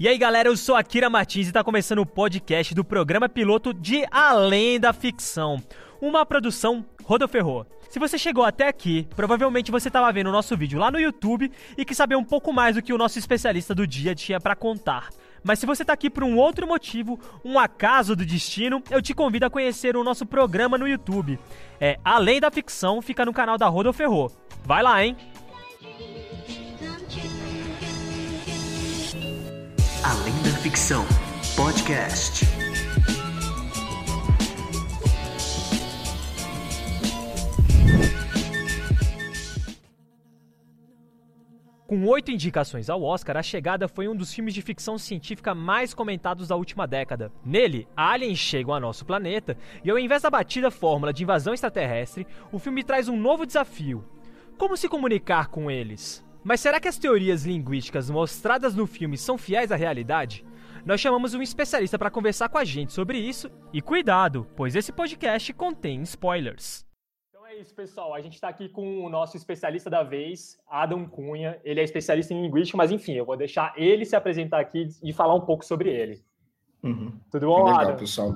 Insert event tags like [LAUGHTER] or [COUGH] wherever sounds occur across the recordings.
E aí galera, eu sou a Kira Martins e está começando o podcast do programa piloto de Além da Ficção, uma produção Rodoferrou. Se você chegou até aqui, provavelmente você estava vendo o nosso vídeo lá no YouTube e quis saber um pouco mais do que o nosso especialista do dia tinha para contar. Mas se você está aqui por um outro motivo, um acaso do destino, eu te convido a conhecer o nosso programa no YouTube. É Além da Ficção, fica no canal da Rodoferrou. Vai lá, hein? Além da Ficção Podcast. Com oito indicações ao Oscar, A Chegada foi um dos filmes de ficção científica mais comentados da última década. Nele, aliens chegam ao nosso planeta e, ao invés da batida fórmula de invasão extraterrestre, o filme traz um novo desafio: como se comunicar com eles? Mas será que as teorias linguísticas mostradas no filme são fiéis à realidade? Nós chamamos um especialista para conversar com a gente sobre isso e cuidado, pois esse podcast contém spoilers. Então é isso, pessoal. A gente está aqui com o nosso especialista da vez, Adam Cunha. Ele é especialista em linguística, mas enfim, eu vou deixar ele se apresentar aqui e falar um pouco sobre ele. Uhum. Tudo bom, Legal, Adam? pessoal.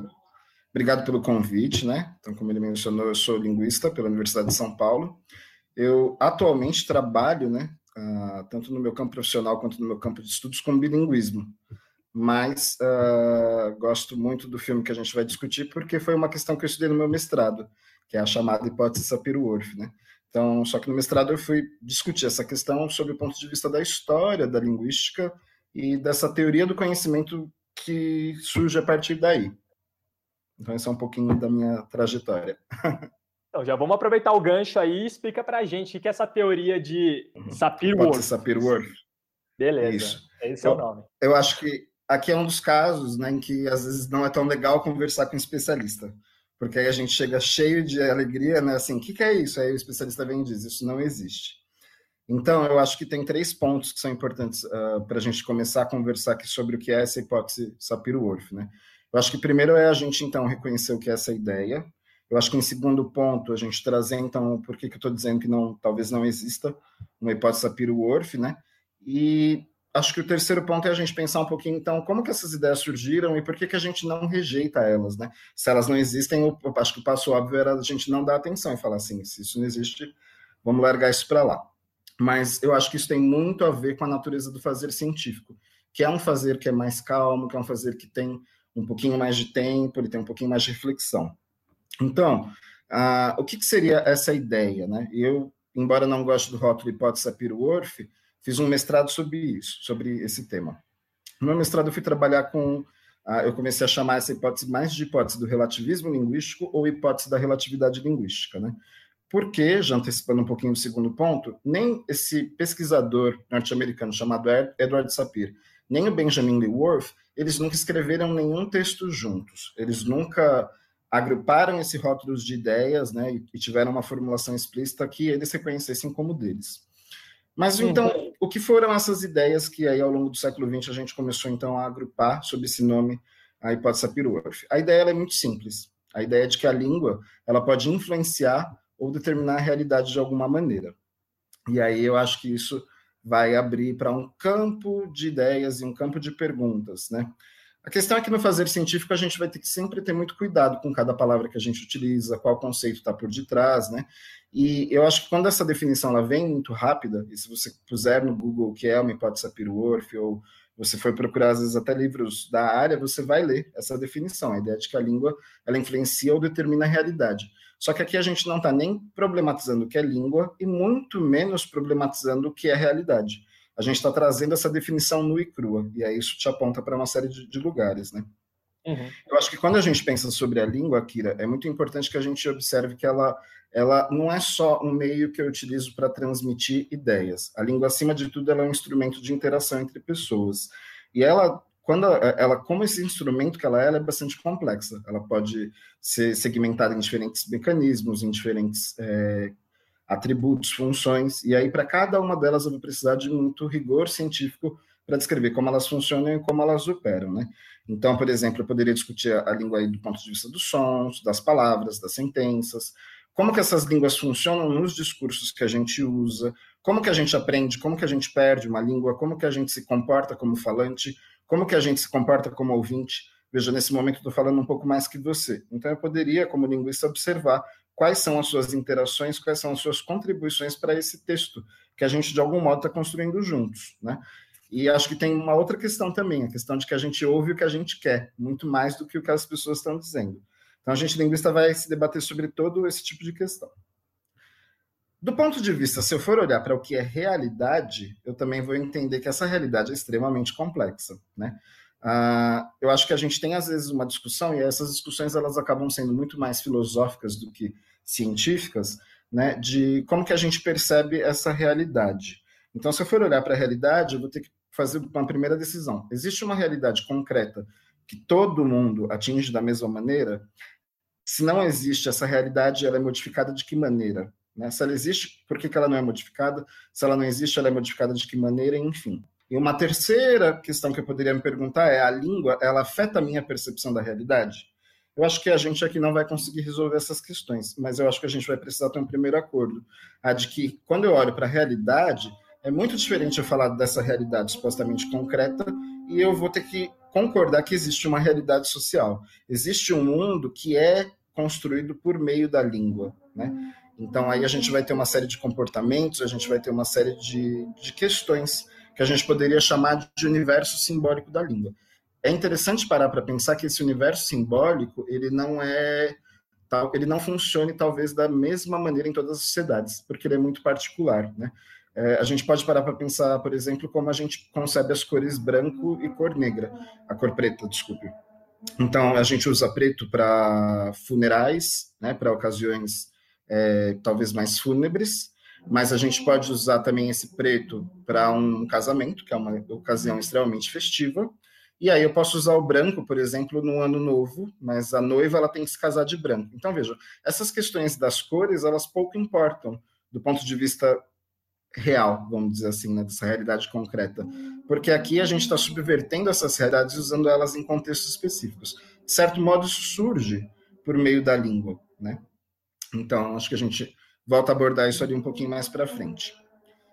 Obrigado pelo convite, né? Então, como ele mencionou, eu sou linguista pela Universidade de São Paulo. Eu atualmente trabalho, né, uh, tanto no meu campo profissional quanto no meu campo de estudos, com bilinguismo. Mas uh, gosto muito do filme que a gente vai discutir, porque foi uma questão que eu estudei no meu mestrado, que é a chamada hipótese Sapir-Whorf, né? Então, só que no mestrado eu fui discutir essa questão sob o ponto de vista da história da linguística e dessa teoria do conhecimento que surge a partir daí. Então, esse é um pouquinho da minha trajetória. [LAUGHS] Então, já vamos aproveitar o gancho aí e explica pra gente o que é essa teoria de uhum. Sapir-Whorf. Sapir-Whorf. Beleza, Isso. esse é o nome. Eu acho que aqui é um dos casos né, em que às vezes não é tão legal conversar com um especialista, porque aí a gente chega cheio de alegria, né? Assim, o que, que é isso? Aí o especialista vem e diz, isso não existe. Então, eu acho que tem três pontos que são importantes uh, ah, para a gente começar a conversar aqui sobre o que é essa hipótese Sapir-Whorf, né? Eu acho que primeiro é a gente, então, reconhecer o que é essa ideia, eu acho que em segundo ponto, a gente trazer, então, por que, que eu estou dizendo que não, talvez não exista uma hipótese Sapiro-Whorf, né? E acho que o terceiro ponto é a gente pensar um pouquinho, então, como que essas ideias surgiram e por que, que a gente não rejeita elas, né? Se elas não existem, eu acho que o passo óbvio era a gente não dar atenção e falar assim, se isso não existe, vamos largar isso para lá. Mas eu acho que isso tem muito a ver com a natureza do fazer científico, que é um fazer que é mais calmo, que é um fazer que tem um pouquinho mais de tempo, ele tem um pouquinho mais de reflexão. Então, o que, que, seria essa ideia? Né? Eu, embora não goste do rótulo hipótese Sapir-Whorf, fiz um mestrado sobre isso, sobre esse tema. No meu mestrado eu fui trabalhar com, eu comecei a chamar essa hipótese mais de hipótese do relativismo linguístico ou hipótese da relatividade linguística, né? Porque, já antecipando um pouquinho o segundo ponto, nem esse pesquisador norte-americano chamado Edward Sapir, nem o Benjamin Worth, eles nunca escreveram nenhum texto juntos. Eles nunca agruparam esse rótulos de ideias, né, e tiveram uma formulação explícita que eles reconhecessem como deles. Mas então, uhum. o que foram essas ideias que aí ao longo do século XX a gente começou então a agrupar sob esse nome a hipótese Sapir-Whorf? A ideia é muito simples. A ideia é de que a língua ela pode influenciar ou determinar a realidade de alguma maneira. E aí eu acho que isso vai abrir para um campo de ideias e um campo de perguntas, né? A questão é que no fazer científico a gente vai ter que sempre ter muito cuidado com cada palavra que a gente utiliza, qual conceito está por detrás, né? E eu acho que quando essa definição ela vem muito rápida, e se você puser no Google o que é uma hipótese Sapir-Whorf, ou você for procurar às vezes até livros da área, você vai ler essa definição, a ideia de que a língua ela influencia ou determina a realidade. Só que aqui a gente não está nem problematizando o que é língua e muito menos problematizando o que é realidade a gente está trazendo essa definição nua e crua, e aí isso te aponta para uma série de, de lugares, né? Uhum. Eu acho que quando a gente pensa sobre a língua, Kira, é muito importante que a gente observe que ela, ela não é só um meio que eu utilizo para transmitir ideias. A língua, acima de tudo, ela é um instrumento de interação entre pessoas. E ela, quando ela, como esse instrumento que ela é, ela é bastante complexa. Ela pode ser segmentada em diferentes mecanismos, em diferentes é, atributos, funções, e aí para cada uma delas eu vou precisar de muito rigor científico para descrever como elas funcionam e como elas operam, né? Então, por exemplo, eu poderia discutir a língua aí do ponto de vista dos sons, das palavras, das sentenças, como que essas línguas funcionam nos discursos que a gente usa, como que a gente aprende, como que a gente perde uma língua, como que a gente se comporta como falante, como que a gente se comporta como ouvinte. Veja, nesse momento estou falando um pouco mais que você. Então, eu poderia, como linguista, observar quais são as suas interações, quais são as suas contribuições para esse texto que a gente, de algum modo, está construindo juntos, né? E acho que tem uma outra questão também, a questão de que a gente ouve o que a gente quer, muito mais do que o que as pessoas estão dizendo. Então, a gente linguista vai se debater sobre todo esse tipo de questão. Do ponto de vista, se eu for olhar para o que é realidade, eu também vou entender que essa realidade é extremamente complexa, né? Uh, eu acho que a gente tem às vezes uma discussão e essas discussões elas acabam sendo muito mais filosóficas do que científicas, né? De como que a gente percebe essa realidade. Então, se eu for olhar para a realidade, eu vou ter que fazer uma primeira decisão. Existe uma realidade concreta que todo mundo atinge da mesma maneira? Se não existe essa realidade, ela é modificada de que maneira? Né? Se ela existe, por que, que ela não é modificada? Se ela não existe, ela é modificada de que maneira? Enfim. E uma terceira questão que eu poderia me perguntar é: a língua, ela afeta a minha percepção da realidade? Eu acho que a gente aqui não vai conseguir resolver essas questões, mas eu acho que a gente vai precisar ter um primeiro acordo. A de que, quando eu olho para a realidade, é muito diferente eu falar dessa realidade supostamente concreta e eu vou ter que concordar que existe uma realidade social. Existe um mundo que é construído por meio da língua, né? Então aí a gente vai ter uma série de comportamentos, a gente vai ter uma série de, de questões que a gente poderia chamar de universo simbólico da língua. É interessante parar para pensar que esse universo simbólico ele não é ele não funcione talvez da mesma maneira em todas as sociedades, porque ele é muito particular, né? É, a gente pode parar para pensar, por exemplo, como a gente concebe as cores branco e cor negra, a cor preta, desculpe. Então, a gente usa preto para funerais, né, para ocasiões é, talvez mais fúnebres, mas a gente pode usar também esse preto para um casamento, que é uma ocasião extremamente festiva. E aí eu posso usar o branco, por exemplo, no ano novo, mas a noiva ela tem que se casar de branco. Então, veja, essas questões das cores, elas pouco importam do ponto de vista real, vamos dizer assim, né, dessa realidade concreta. Porque aqui a gente está subvertendo essas realidades usando elas em contextos específicos. De certo modo, isso surge por meio da língua, né? Então, acho que a gente volta a abordar isso ali um pouquinho mais para frente.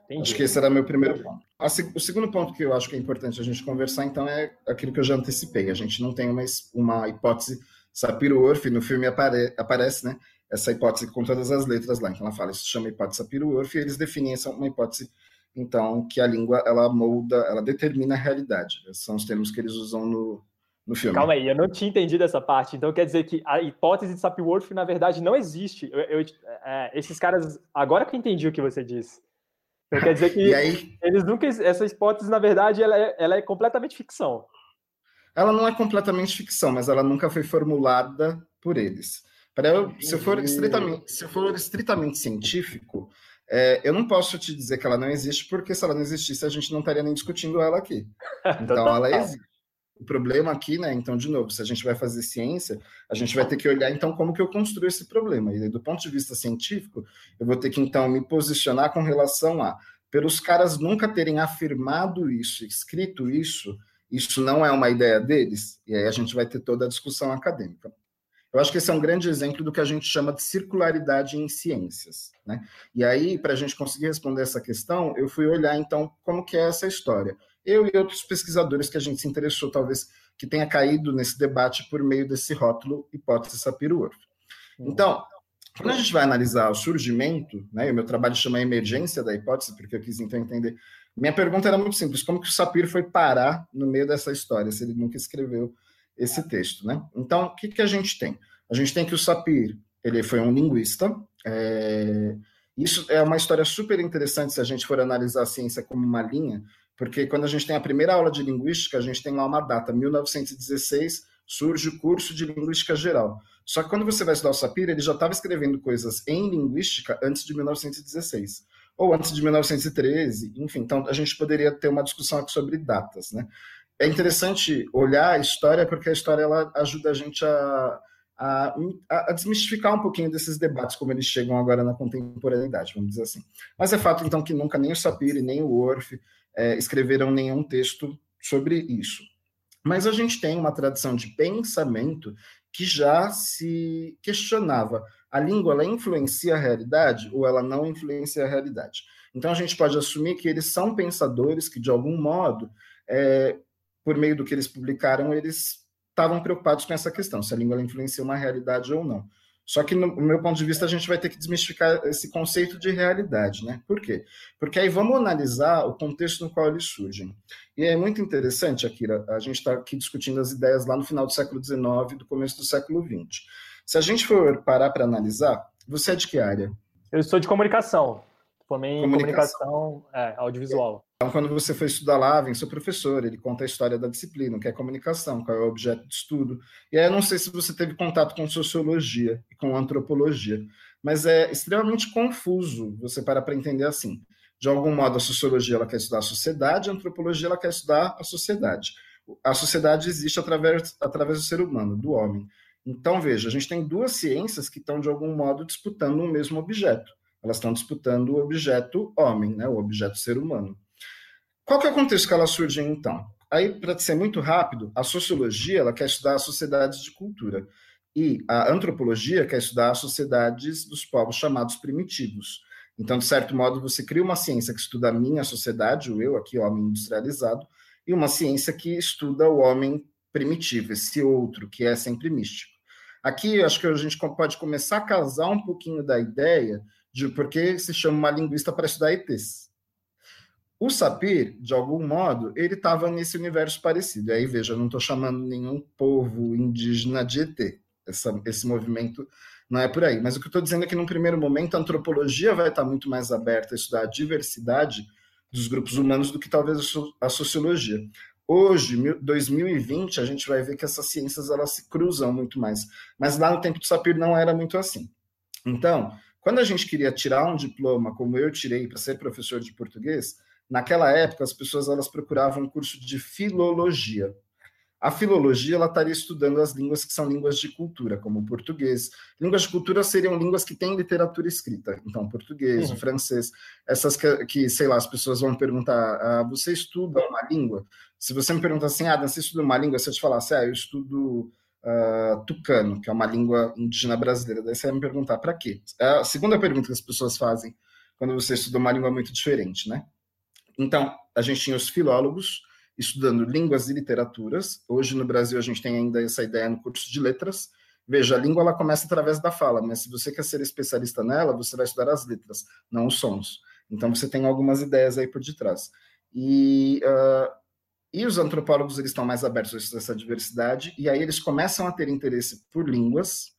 Entendi. Acho que esse era meu primeiro ponto. O segundo ponto que eu acho que é importante a gente conversar, então, é aquilo que eu já antecipei. A gente não tem uma, uma hipótese Sapir-Whorf, no filme apare, aparece, né? essa hipótese com todas as letras lá. Então ela fala, isso se chama hipótese Sapir-Whorf, e eles definem essa uma hipótese então que a língua ela molda, ela determina a realidade. Esses são os termos que eles usam no, filme. Calma aí, eu não tinha entendido essa parte. Então quer dizer que a hipótese de Sapir-Whorf na verdade não existe. Eu, eu, é, esses caras, agora que eu entendi o que você disse. Então quer dizer que aí, eles nunca essa hipótese na verdade ela é, ela é completamente ficção. Ela não é completamente ficção, mas ela nunca foi formulada por eles. Para eu, se eu for estritamente, se eu for estritamente científico, é, eu não posso te dizer que ela não existe, porque se ela não existisse, a gente não estaria nem discutindo ela aqui. [LAUGHS] Então, ela existe. O problema aqui, né? Então, de novo, se a gente vai fazer ciência, a gente vai ter que olhar, então, como que eu construo esse problema. E do ponto de vista científico, eu vou ter que, então, me posicionar com relação a, pelos caras nunca terem afirmado isso, escrito isso, isso não é uma ideia deles, e aí a gente vai ter toda a discussão acadêmica. Eu acho que esse é um grande exemplo do que a gente chama de circularidade em ciências. Né? E aí, para a gente conseguir responder essa questão, eu fui olhar, então, como que é essa história. Eu e outros pesquisadores que a gente se interessou, talvez, que tenha caído nesse debate por meio desse rótulo hipótese Sapir-Whorf. Hum. Então, quando a gente vai analisar o surgimento, né, e o meu trabalho chama emergência da hipótese, porque eu quis então entender. Minha pergunta era muito simples: como que o Sapir foi parar no meio dessa história, se ele nunca escreveu esse texto, né? Então, o que, que a gente tem? A gente tem que o Sapir, ele foi um linguista, é... isso é uma história super interessante se a gente for analisar a ciência como uma linha, porque quando a gente tem a primeira aula de linguística, a gente tem lá uma data, 1916, surge o curso de linguística geral. Só que quando você vai estudar o Sapir, ele já estava escrevendo coisas em linguística antes de 1916, ou antes de 1913, enfim, então a gente poderia ter uma discussão aqui sobre datas, né? é interessante olhar a história porque a história ela ajuda a gente a, a, a, desmistificar um pouquinho desses debates como eles chegam agora na contemporaneidade, vamos dizer assim. Mas é fato então que nunca nem o Sapir nem o Worf é, escreveram nenhum texto sobre isso. Mas a gente tem uma tradição de pensamento que já se questionava a língua ela influencia a realidade ou ela não influencia a realidade. Então a gente pode assumir que eles são pensadores que de algum modo é, por meio do que eles publicaram, eles estavam preocupados com essa questão, se a língua influencia uma realidade ou não. Só que, no meu ponto de vista, a gente vai ter que desmistificar esse conceito de realidade, né? Por quê? Porque aí vamos analisar o contexto no qual eles surgem. E é muito interessante, Akira, a gente está aqui discutindo as ideias lá no final do século XIX, do começo do século XX. Se a gente for parar para analisar, você é de que área? Eu sou de comunicação. Formei em comunicação, comunicação é, audiovisual. Então, quando você foi estudar lá, vem seu professor, ele conta a história da disciplina, o que é comunicação, qual é o objeto de estudo. E aí eu não sei se você teve contato com sociologia e com antropologia, mas é extremamente confuso você parar para entender assim. De algum modo, a sociologia ela quer estudar a sociedade, a antropologia ela quer estudar a sociedade. A sociedade existe através, através do ser humano, do homem. Então, veja, a gente tem duas ciências que estão, de algum modo, disputando um mesmo objeto elas estão disputando o objeto homem, né, o objeto ser humano. Qual que é o contexto que elas surgem, então? Aí, para ser muito rápido, a sociologia ela quer estudar as sociedades de cultura e a antropologia quer estudar as sociedades dos povos chamados primitivos. Então, de certo modo, você cria uma ciência que estuda a minha sociedade, o eu, aqui, homem industrializado, e uma ciência que estuda o homem primitivo, esse outro, que é sempre místico. Aqui, acho que a gente pode começar a casar um pouquinho da ideia de por que se chama uma linguista para estudar ETs. O Sapir, de algum modo, ele estava nesse universo parecido. Aí, veja, eu não estou chamando nenhum povo indígena de ET. Essa, esse movimento não é por aí. Mas o que eu estou dizendo é que, num primeiro momento, a antropologia vai estar muito mais aberta a estudar a diversidade dos grupos humanos do que talvez a sociologia. Hoje, 2020, a gente vai ver que essas ciências elas se cruzam muito mais. Mas lá no tempo do Sapir não era muito assim. Então, quando a gente queria tirar um diploma, como eu tirei para ser professor de português, naquela época as pessoas elas procuravam um curso de filologia. A filologia ela estaria estudando as línguas que são línguas de cultura, como o português. Línguas de cultura seriam línguas que têm literatura escrita, então português, uhum. o francês, essas que, que, sei lá, as pessoas vão perguntar: ah, você estuda uma língua? Se você me pergunta assim, ah, você estuda uma língua? Se eu te falasse, ah, eu estudo uh, tucano, que é uma língua indígena brasileira. Daí você vai me perguntar para quê? É a segunda pergunta que as pessoas fazem quando você estuda uma língua muito diferente, né? Então, a gente tinha os filólogos estudando línguas e literaturas. Hoje no Brasil a gente tem ainda essa ideia no curso de letras. Veja, a língua ela começa através da fala, mas se você quer ser especialista nela, você vai estudar as letras, não os sons. Então você tem algumas ideias aí por detrás. E uh, e os antropólogos eles estão mais abertos a essa diversidade, e aí eles começam a ter interesse por línguas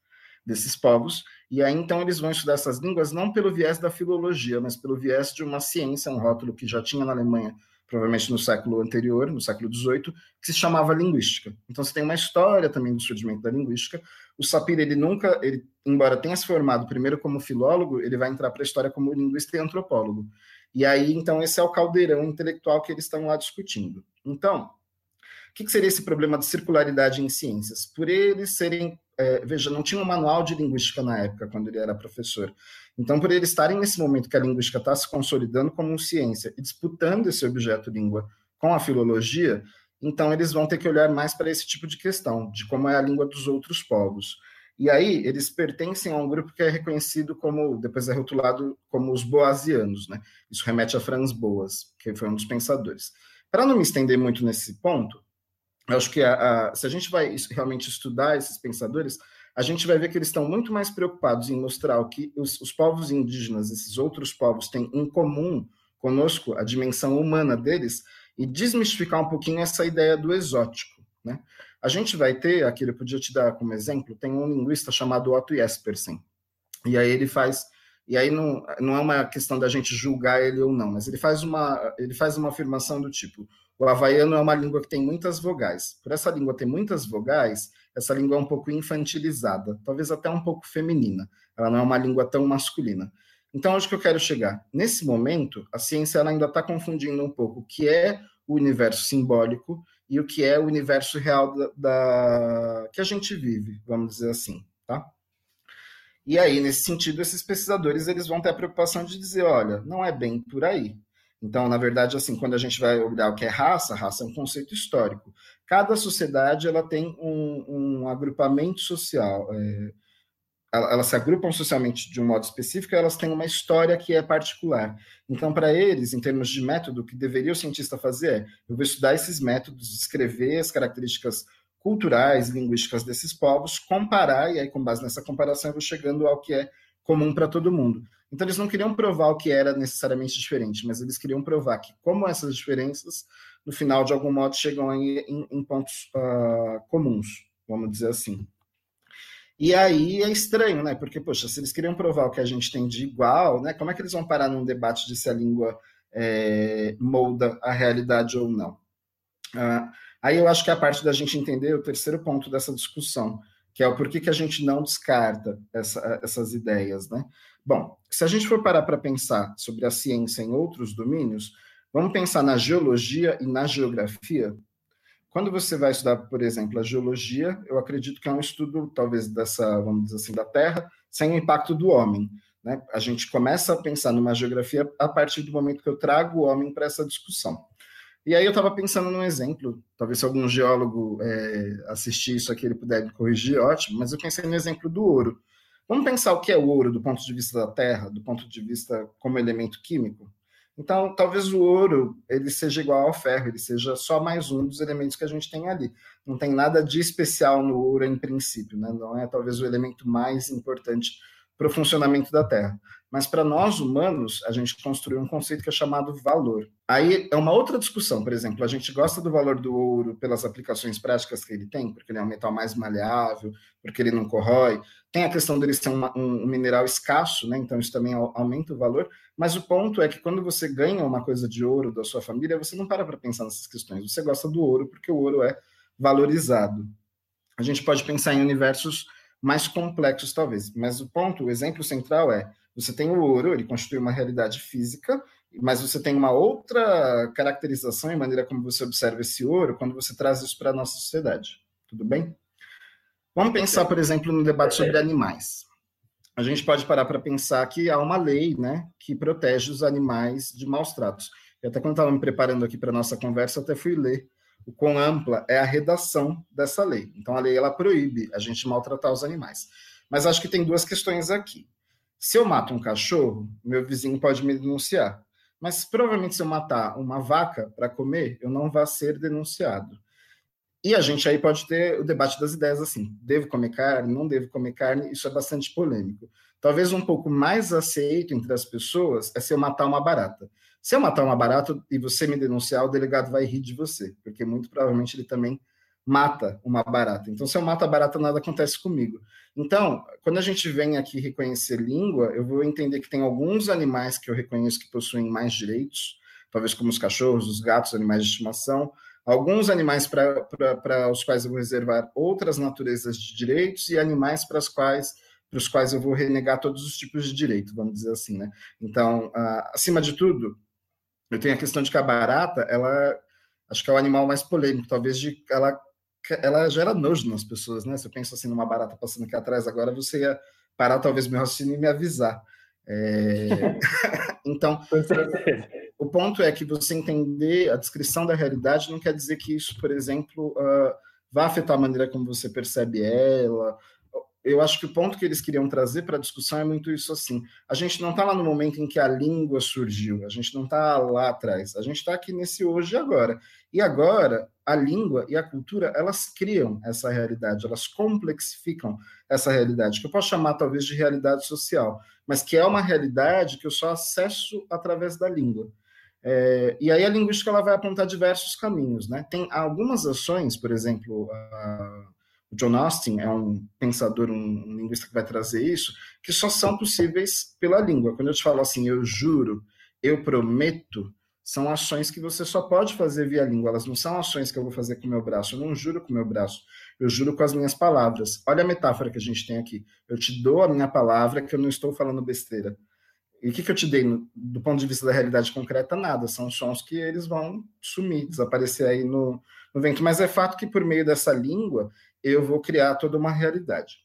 desses povos, e aí então eles vão estudar essas línguas não pelo viés da filologia, mas pelo viés de uma ciência, um rótulo que já tinha na Alemanha, provavelmente no século anterior, no século XVIII, que se chamava linguística. Então você tem uma história também do surgimento da linguística. O Sapir, ele nunca, ele, embora tenha se formado primeiro como filólogo, ele vai entrar para a história como linguista e antropólogo. E aí, então, esse é o caldeirão intelectual que eles estão lá discutindo. Então, o que, que seria esse problema de circularidade em ciências? Por eles serem, é, veja, não tinha um manual de linguística na época, quando ele era professor. Então, por eles estarem nesse momento que a linguística está se consolidando como ciência e disputando esse objeto língua com a filologia, então eles vão ter que olhar mais para esse tipo de questão, de como é a língua dos outros povos. E aí eles pertencem a um grupo que é reconhecido como, depois é rotulado como os boasianos, né? Isso remete a Franz Boas, que foi um dos pensadores. Para não me estender muito nesse ponto, eu acho que a, a, se a gente vai realmente estudar esses pensadores, a gente vai ver que eles estão muito mais preocupados em mostrar o que os, os povos indígenas, esses outros povos, têm em comum conosco, a dimensão humana deles, e desmistificar um pouquinho essa ideia do exótico, né? A gente vai ter, aqui eu podia te dar como exemplo, tem um linguista chamado Otto Jespersen. E aí ele faz, e aí não, não é uma questão da gente julgar ele ou não, mas ele faz uma, ele faz uma afirmação do tipo: o havaiano é uma língua que tem muitas vogais. Por essa língua ter muitas vogais, essa língua é um pouco infantilizada, talvez até um pouco feminina. Ela não é uma língua tão masculina. Então, onde que eu quero chegar? Nesse momento, a ciência ainda está confundindo um pouco o que é o universo simbólico e o que é o universo real da, da, que a gente vive, vamos dizer assim? E aí, nesse sentido, esses pesquisadores eles vão ter a preocupação de dizer, olha, não é bem por aí. Então, na verdade, assim, quando a gente vai olhar o que é raça, raça é um conceito histórico. Cada sociedade ela tem um, um agrupamento social. É, elas se agrupam socialmente de um modo específico, elas têm uma história que é particular. Então, para eles, em termos de método, o que deveria o cientista fazer é: eu vou estudar esses métodos, descrever as características culturais, linguísticas desses povos, comparar, e aí, com base nessa comparação, eu vou chegando ao que é comum para todo mundo. Então, eles não queriam provar o que era necessariamente diferente, mas eles queriam provar que, como essas diferenças, no final, de algum modo, chegam em, em, em pontos uh, comuns, vamos dizer assim. E aí é estranho, né? Porque, poxa, se eles queriam provar o que a gente tem de igual, né? Como é que eles vão parar num debate de se a língua é, molda a realidade ou não? Uh, aí eu acho que é a parte da gente entender o terceiro ponto dessa discussão, que é o porquê que a gente não descarta essa, essas ideias, né? Bom, se a gente for parar para pensar sobre a ciência em outros domínios, vamos pensar na geologia e na geografia. Quando você vai estudar, por exemplo, a geologia, eu acredito que é um estudo, talvez, dessa, vamos dizer assim, da Terra, sem o impacto do homem. Né? A gente começa a pensar numa geografia a partir do momento que eu trago o homem para essa discussão. E aí eu estava pensando num exemplo, talvez se algum geólogo é, assistir isso aqui ele puder me corrigir, ótimo, mas eu pensei no exemplo do ouro. Vamos pensar o que é o ouro do ponto de vista da Terra, do ponto de vista como elemento químico? Então, talvez o ouro ele seja igual ao ferro, ele seja só mais um dos elementos que a gente tem ali. Não tem nada de especial no ouro em princípio, né? não é talvez o elemento mais importante para o funcionamento da Terra. Mas para nós humanos, a gente construiu um conceito que é chamado valor. Aí é uma outra discussão, por exemplo, a gente gosta do valor do ouro pelas aplicações práticas que ele tem, porque ele é um metal mais maleável, porque ele não corrói. Tem a questão dele ser um, um, um mineral escasso, né? então isso também aumenta o valor. Mas o ponto é que quando você ganha uma coisa de ouro da sua família, você não para para pensar nessas questões. Você gosta do ouro porque o ouro é valorizado. A gente pode pensar em universos mais complexos, talvez. Mas o ponto, o exemplo central é você tem o ouro, ele constitui uma realidade física, mas você tem uma outra caracterização e maneira como você observa esse ouro quando você traz isso para a nossa sociedade. Tudo bem? Vamos pensar, por exemplo, no debate sobre animais. A gente pode parar para pensar que há uma lei né, que protege os animais de maus tratos. E até quando estava me preparando aqui para a nossa conversa, eu até fui ler o quão ampla é a redação dessa lei. Então, a lei ela proíbe a gente maltratar os animais. Mas acho que tem duas questões aqui. Se eu mato um cachorro, meu vizinho pode me denunciar. Mas provavelmente se eu matar uma vaca para comer, eu não vou ser denunciado. E a gente aí pode ter o debate das ideias assim: devo comer carne, não devo comer carne, isso é bastante polêmico. Talvez um pouco mais aceito entre as pessoas é se eu matar uma barata. Se eu matar uma barata e você me denunciar, o delegado vai rir de você, porque muito provavelmente ele também mata uma barata. Então, se eu mato a barata, nada acontece comigo. Então, quando a gente vem aqui reconhecer língua, eu vou entender que tem alguns animais que eu reconheço que possuem mais direitos, talvez como os cachorros, os gatos, animais de estimação, alguns animais para os quais eu vou reservar outras naturezas de direitos e animais para os quais para os quais eu vou renegar todos os tipos de direito, vamos dizer assim, né? Então, acima de tudo, eu tenho a questão de que a barata, ela acho que é o animal mais polêmico, talvez de ela ela gera nojo nas pessoas, né? Se eu penso assim numa barata passando aqui atrás agora, você ia parar talvez meu raciocínio e me avisar. É... [LAUGHS] então, o ponto é que você entender a descrição da realidade não quer dizer que isso, por exemplo, uh, vá afetar a maneira como você percebe ela, eu acho que o ponto que eles queriam trazer para a discussão é muito isso assim. A gente não está lá no momento em que a língua surgiu, a gente não está lá atrás, a gente está aqui nesse hoje e agora. E agora, a língua e a cultura, elas criam essa realidade, elas complexificam essa realidade, que eu posso chamar talvez de realidade social, mas que é uma realidade que eu só acesso através da língua. É, e aí a linguística ela vai apontar diversos caminhos. Né? Tem algumas ações, por exemplo, a John Austin é um pensador, um linguista que vai trazer isso, que só são possíveis pela língua. Quando eu te falo assim, eu juro, eu prometo, são ações que você só pode fazer via língua. Elas não são ações que eu vou fazer com o meu braço. Eu não juro com o meu braço. Eu juro com as minhas palavras. Olha a metáfora que a gente tem aqui. Eu te dou a minha palavra que eu não estou falando besteira. E o que, que eu te dei no, do ponto de vista da realidade concreta? Nada. São sons que eles vão sumir, desaparecer aí no, no vento. Mas é fato que por meio dessa língua eu vou criar toda uma realidade.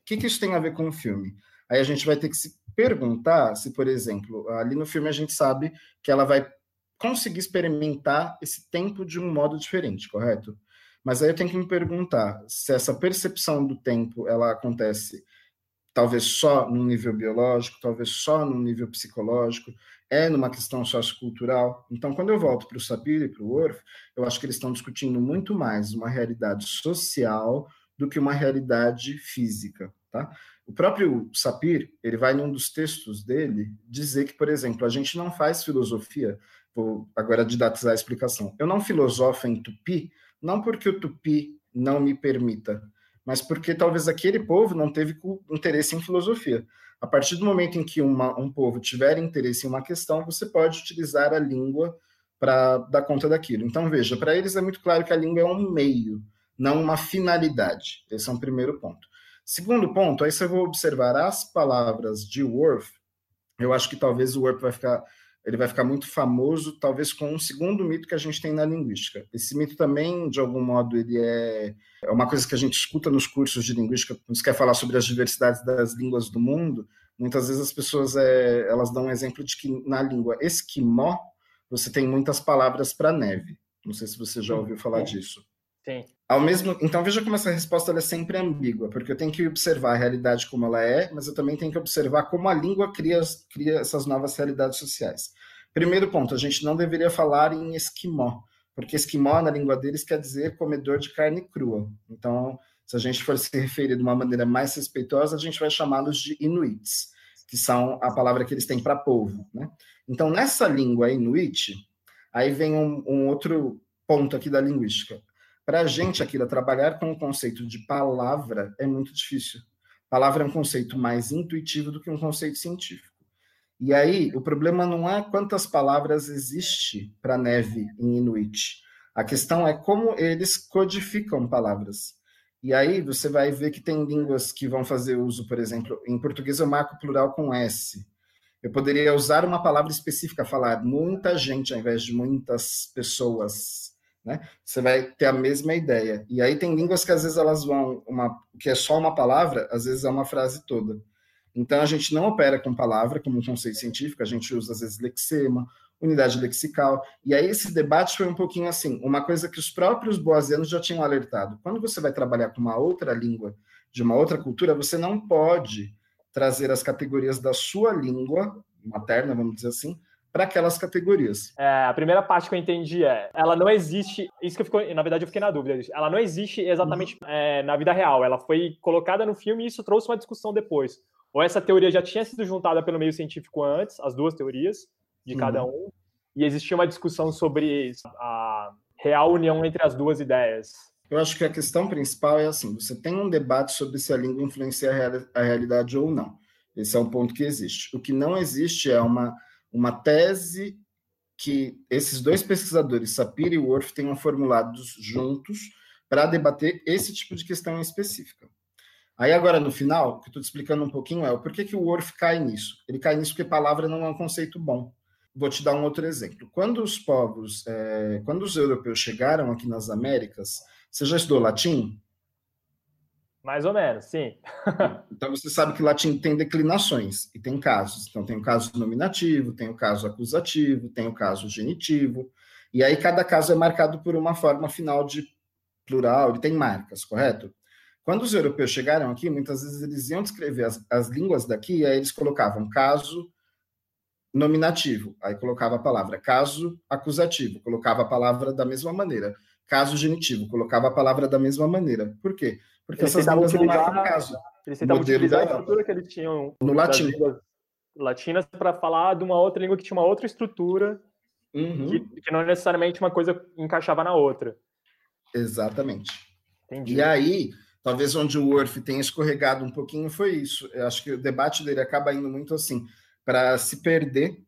O que, que isso tem a ver com o filme? Aí a gente vai ter que se perguntar se, por exemplo, ali no filme a gente sabe que ela vai conseguir experimentar esse tempo de um modo diferente, correto? Mas aí eu tenho que me perguntar se essa percepção do tempo ela acontece talvez só no nível biológico, talvez só no nível psicológico, é numa questão sociocultural. Então, quando eu volto para o Sapir e para o Orff, eu acho que eles estão discutindo muito mais uma realidade social do que uma realidade física, tá? O próprio Sapir, ele vai num dos textos dele dizer que, por exemplo, a gente não faz filosofia, vou agora didatizar a explicação. Eu não filosofo em tupi, não porque o tupi não me permita, mas porque talvez aquele povo não teve interesse em filosofia. A partir do momento em que uma, um povo tiver interesse em uma questão, você pode utilizar a língua para dar conta daquilo. Então, veja, para eles é muito claro que a língua é um meio, não uma finalidade. Esse é um primeiro ponto. Segundo ponto, aí você vai observar as palavras de Worth, eu acho que talvez o Worth vai ficar ele vai ficar muito famoso, talvez com um segundo mito que a gente tem na linguística. Esse mito também, de algum modo, ele é, é uma coisa que a gente escuta nos cursos de linguística, quando se quer falar sobre as diversidades das línguas do mundo, muitas vezes as pessoas é, elas dão um exemplo de que na língua esquimó você tem muitas palavras para neve. Não sei se você já ouviu falar disso. Sim. Ao mesmo, então veja como essa resposta é sempre ambígua, porque eu tenho que observar a realidade como ela é, mas eu também tenho que observar como a língua cria, cria essas novas realidades sociais. Primeiro ponto, a gente não deveria falar em esquimó, porque esquimó na língua deles quer dizer comedor de carne crua. Então, se a gente for se referir de uma maneira mais respeitosa, a gente vai chamá-los de inuits, que são a palavra que eles têm para povo. Né? Então, nessa língua inuit, aí vem um, um outro ponto aqui da linguística para a gente, aqui, trabalhar com o conceito de palavra é muito difícil. Palavra é um conceito mais intuitivo do que um conceito científico. E aí, o problema não é quantas palavras existe para neve em Inuit. A questão é como eles codificam palavras. E aí você vai ver que tem línguas que vão fazer uso, por exemplo, em português eu marco plural com S. Eu poderia usar uma palavra específica, falar muita gente ao invés de muitas pessoas né? Você vai ter a mesma ideia. E aí tem línguas que às vezes elas vão uma que é só uma palavra, às vezes é uma frase toda. Então a gente não opera com palavra como um conceito científico, a gente usa às vezes lexema, unidade lexical. E aí esse debate foi um pouquinho assim, uma coisa que os próprios boasianos já tinham alertado. Quando você vai trabalhar com uma outra língua, de uma outra cultura, você não pode trazer as categorias da sua língua materna, vamos dizer assim, para aquelas categorias. É, a primeira parte que eu entendi é, ela não existe, isso que eu fico, na verdade eu fiquei na dúvida, ela não existe exatamente uhum. é, na vida real, ela foi colocada no filme e isso trouxe uma discussão depois. Ou essa teoria já tinha sido juntada pelo meio científico antes, as duas teorias de uhum. cada um, e existia uma discussão sobre a real união entre as duas ideias. Eu acho que a questão principal é assim: você tem um debate sobre se a língua influencia a realidade ou não. Esse é um ponto que existe. O que não existe é uma uma tese que esses dois pesquisadores, Sapir e Worf, tenham formulado juntos para debater esse tipo de questão específica. Aí agora, no final, o que eu estou te explicando um pouquinho é o porquê que o Worf cai nisso. Ele cai nisso porque palavra não é um conceito bom. Vou te dar um outro exemplo. Quando os povos, é, quando os europeus chegaram aqui nas Américas, você já estudou latim? Mais ou menos, sim. então você sabe que latim tem declinações e tem casos. Então tem o caso nominativo, tem o caso acusativo, tem o caso genitivo. E aí cada caso é marcado por uma forma final de plural, ele tem marcas, correto? Quando os europeus chegaram aqui, muitas vezes eles iam descrever as, as línguas daqui, e aí eles colocavam caso nominativo, aí colocava a palavra caso acusativo, colocava a palavra da mesma maneira. Caso genitivo, colocava a palavra da mesma maneira. Por quê? Porque eles essas línguas não marcam caso. Eles tentavam utilizar a estrutura que eles tinham no latim. latinas para falar de uma outra língua que tinha uma outra estrutura uhum. que, que, não necessariamente uma coisa encaixava na outra. Exatamente. Entendi. E aí, talvez onde o Worf tenha escorregado um pouquinho foi isso. Eu acho que o debate dele acaba indo muito assim, para se perder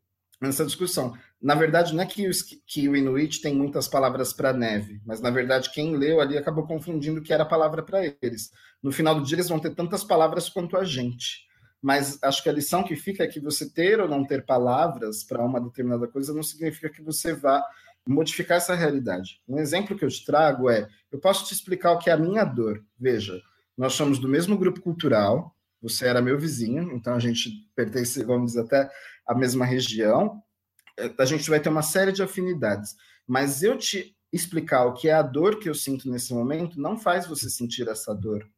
nessa discussão. Na verdade, não é que, os, que o Inuit tem muitas palavras para neve, mas na verdade quem leu ali acabou confundindo o que era palavra para eles. No final do dia, eles vão ter tantas palavras quanto a gente. Mas acho que a lição que fica é que você ter ou não ter palavras para uma determinada coisa não significa que você vá modificar essa realidade. Um exemplo que eu te trago é: eu posso te explicar o que é a minha dor. Veja, nós somos do mesmo grupo cultural, você era meu vizinho, então a gente pertence, vamos dizer, até a mesma região, a gente vai ter uma série de afinidades. Mas eu te explicar o que é a dor que eu sinto nesse momento não faz você sentir essa dor.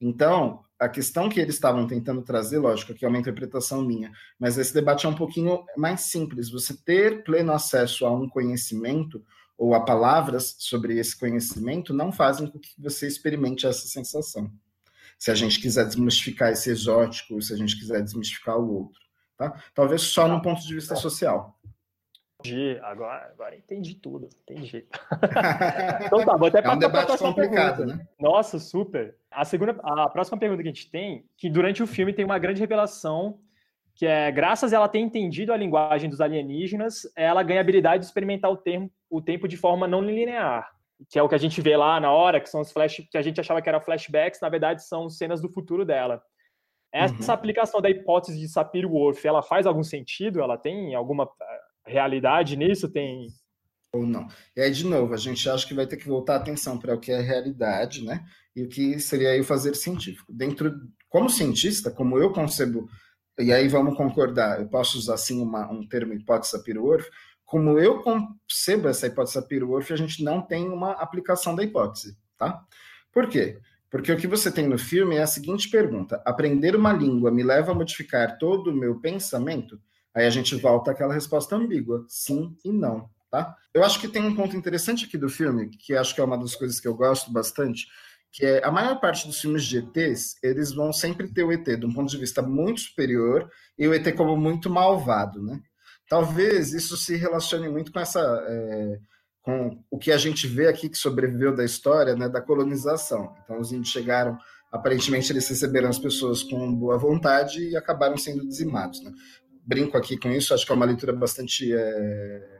Então, a questão que eles estavam tentando trazer, lógico, que é uma interpretação minha, mas esse debate é um pouquinho mais simples. Você ter pleno acesso a um conhecimento ou a palavras sobre esse conhecimento não fazem com que você experimente essa sensação. Se a gente quiser desmistificar esse exótico, se a gente quiser desmistificar o outro, tá? Talvez só no ponto de vista social. Agora, agora entendi tudo, entendi. [LAUGHS] então tá, vou até é um debate complicado, pergunta. né? Nossa, super. A segunda, a próxima pergunta que a gente tem, que durante o filme tem uma grande revelação, que é graças a ela ter entendido a linguagem dos alienígenas, ela ganha a habilidade de experimentar o, termo, o tempo de forma não linear, que é o que a gente vê lá na hora, que são os flash, que a gente achava que eram flashbacks, na verdade são cenas do futuro dela. Essa uhum. aplicação da hipótese de Sapir-Whorf, ela faz algum sentido? Ela tem alguma realidade nisso? Tem. Ou não. E aí, de novo, a gente acha que vai ter que voltar a atenção para o que é realidade, né? E o que seria aí o fazer científico. Dentro, como cientista, como eu concebo, e aí vamos concordar, eu posso usar assim uma, um termo hipótese Sapir-Whorf, como eu concebo essa hipótese Sapir-Whorf, a gente não tem uma aplicação da hipótese, tá? Por quê? Porque o que você tem no filme é a seguinte pergunta: aprender uma língua me leva a modificar todo o meu pensamento? Aí a gente volta àquela resposta ambígua, sim e não, tá? Eu acho que tem um ponto interessante aqui do filme, que acho que é uma das coisas que eu gosto bastante, que é a maior parte dos filmes de ETs, eles vão sempre ter o ET de um ponto de vista muito superior e o ET como muito malvado, né? Talvez isso se relacione muito com essa é, com o que a gente vê aqui que sobreviveu da história, né, da colonização. Então os índios chegaram aparentemente eles receberam as pessoas com boa vontade e acabaram sendo dizimados. Né? brinco aqui com isso, acho que é uma leitura bastante é,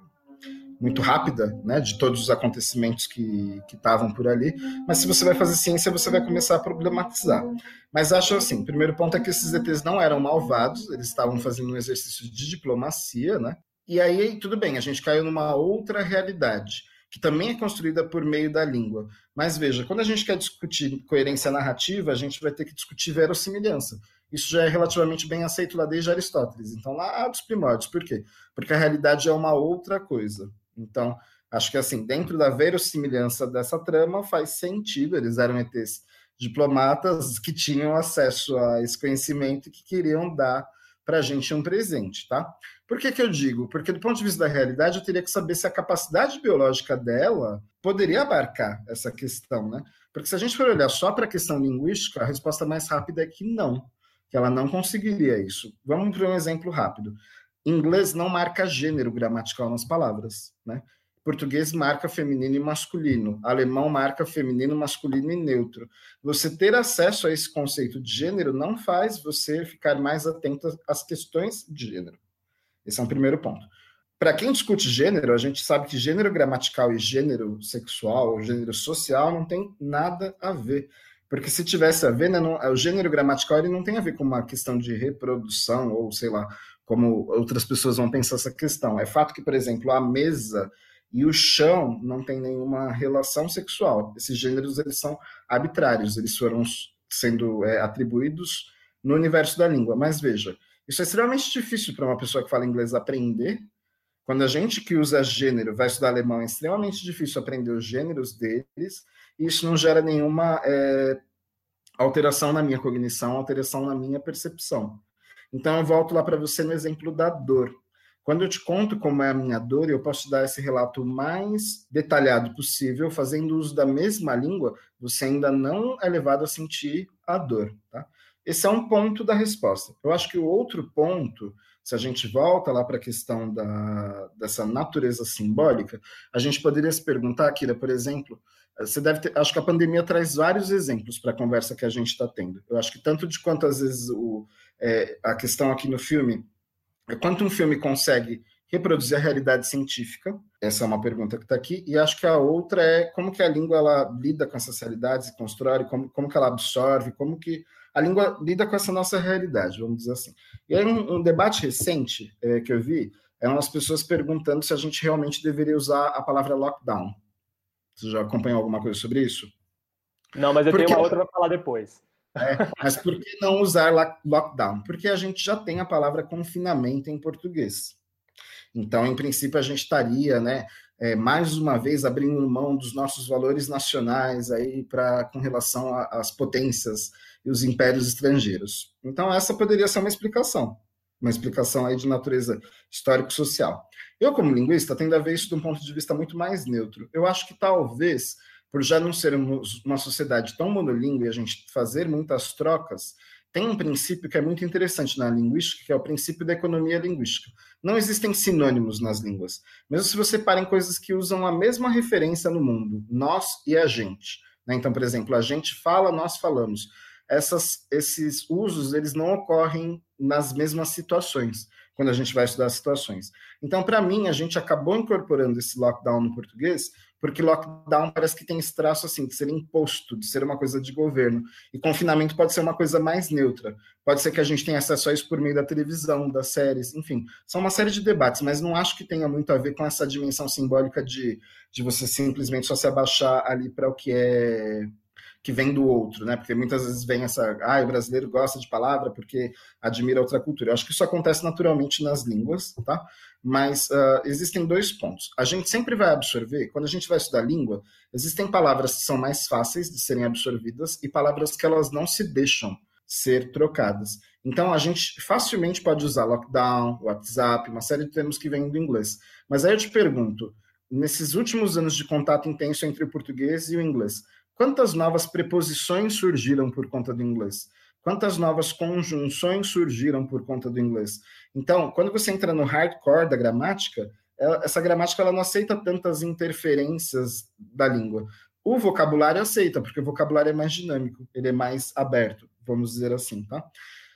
muito rápida, né, de todos os acontecimentos que estavam por ali. Mas se você vai fazer ciência, você vai começar a problematizar. Mas acho assim, o primeiro ponto é que esses ETs não eram malvados, eles estavam fazendo um exercício de diplomacia, né? E aí, tudo bem, a gente caiu numa outra realidade, que também é construída por meio da língua. Mas veja, quando a gente quer discutir coerência narrativa, a gente vai ter que discutir verossimilhança. Isso já é relativamente bem aceito lá desde Aristóteles. Então, lá dos primórdios. Por quê? Porque a realidade é uma outra coisa. Então, acho que assim, dentro da verossimilhança dessa trama, faz sentido. Eles eram ETs diplomatas que tinham acesso a esse conhecimento e que queriam dar para a gente um presente, tá? Por que, que eu digo? Porque do ponto de vista da realidade, eu teria que saber se a capacidade biológica dela poderia abarcar essa questão, né? Porque se a gente for olhar só para a questão linguística, a resposta mais rápida é que não que ela não conseguiria isso. Vamos para um exemplo rápido. Inglês não marca gênero gramatical nas palavras, né? Português marca feminino e masculino. Alemão marca feminino, masculino e neutro. Você ter acesso a esse conceito de gênero não faz você ficar mais atento às questões de gênero. Esse é um primeiro ponto. Para quem discute gênero, a gente sabe que gênero gramatical e gênero sexual, gênero social, não tem nada a ver. Porque se tivesse a ver, né, não, o gênero gramatical ele não tem a ver com uma questão de reprodução, ou sei lá, como outras pessoas vão pensar essa questão. É fato que, por exemplo, a mesa e o chão não tem nenhuma relação sexual. Esses gêneros eles são arbitrários, eles foram sendo é, atribuídos no universo da língua. Mas veja, isso é extremamente difícil para uma pessoa que fala inglês aprender. Quando a gente que usa gênero vai estudar alemão, é extremamente difícil aprender os gêneros deles e isso não gera nenhuma é, alteração na minha cognição, alteração na minha percepção. Então, eu volto lá para você no exemplo da dor. Quando eu te conto como é a minha dor, eu posso te dar esse relato mais detalhado possível, fazendo uso da mesma língua, você ainda não é levado a sentir a dor. Tá? Esse é um ponto da resposta. Eu acho que o outro ponto, se a gente volta lá para a questão da, dessa natureza simbólica, a gente poderia se perguntar, Kira, por exemplo, você deve ter, acho que a pandemia traz vários exemplos para a conversa que a gente está tendo. Eu acho que tanto de quanto às vezes o, é, a questão aqui no filme é quanto um filme consegue reproduzir a realidade científica. Essa é uma pergunta que está aqui. E acho que a outra é como que a língua ela lida com essas realidades e constrói, como, como que ela absorve, como que a língua lida com essa nossa realidade, vamos dizer assim. E aí um, um debate recente é, que eu vi eram as pessoas perguntando se a gente realmente deveria usar a palavra lockdown você já acompanhou alguma coisa sobre isso? Não, mas eu Porque... tenho uma outra para falar depois. É, mas por que não usar lockdown? Porque a gente já tem a palavra confinamento em português. Então, em princípio, a gente estaria né, é, mais uma vez abrindo mão dos nossos valores nacionais aí para com relação às potências e os impérios estrangeiros. Então essa poderia ser uma explicação, uma explicação aí de natureza histórico-social. Eu como linguista tendo a ver isso de um ponto de vista muito mais neutro. Eu acho que talvez por já não sermos uma sociedade tão monolíngue e a gente fazer muitas trocas, tem um princípio que é muito interessante na linguística, que é o princípio da economia linguística. Não existem sinônimos nas línguas. Mesmo se você para em coisas que usam a mesma referência no mundo, nós e a gente. Né? Então, por exemplo, a gente fala, nós falamos. Essas, esses usos eles não ocorrem nas mesmas situações, quando a gente vai estudar situações. Então, para mim, a gente acabou incorporando esse lockdown no português porque lockdown parece que tem esse traço assim, de ser imposto, de ser uma coisa de governo. E confinamento pode ser uma coisa mais neutra. Pode ser que a gente tenha acesso a isso por meio da televisão, das séries, enfim. São uma série de debates, mas não acho que tenha muito a ver com essa dimensão simbólica de, de você simplesmente só se abaixar ali para o que é que vem do outro, né? Porque muitas vezes vem essa, ah, o brasileiro gosta de palavra porque admira outra cultura. Eu acho que isso acontece naturalmente nas línguas, tá? Mas uh, existem dois pontos. A gente sempre vai absorver, quando a gente vai estudar língua, existem palavras que são mais fáceis de serem absorvidas e palavras que elas não se deixam ser trocadas. Então a gente facilmente pode usar lockdown, WhatsApp, uma série de termos que vêm do inglês. Mas aí eu te pergunto, nesses últimos anos de contato intenso entre o português e o inglês, Quantas novas preposições surgiram por conta do inglês? Quantas novas conjunções surgiram por conta do inglês? Então, quando você entra no hardcore da gramática, essa gramática ela não aceita tantas interferências da língua. O vocabulário aceita, porque o vocabulário é mais dinâmico, ele é mais aberto, vamos dizer assim, tá?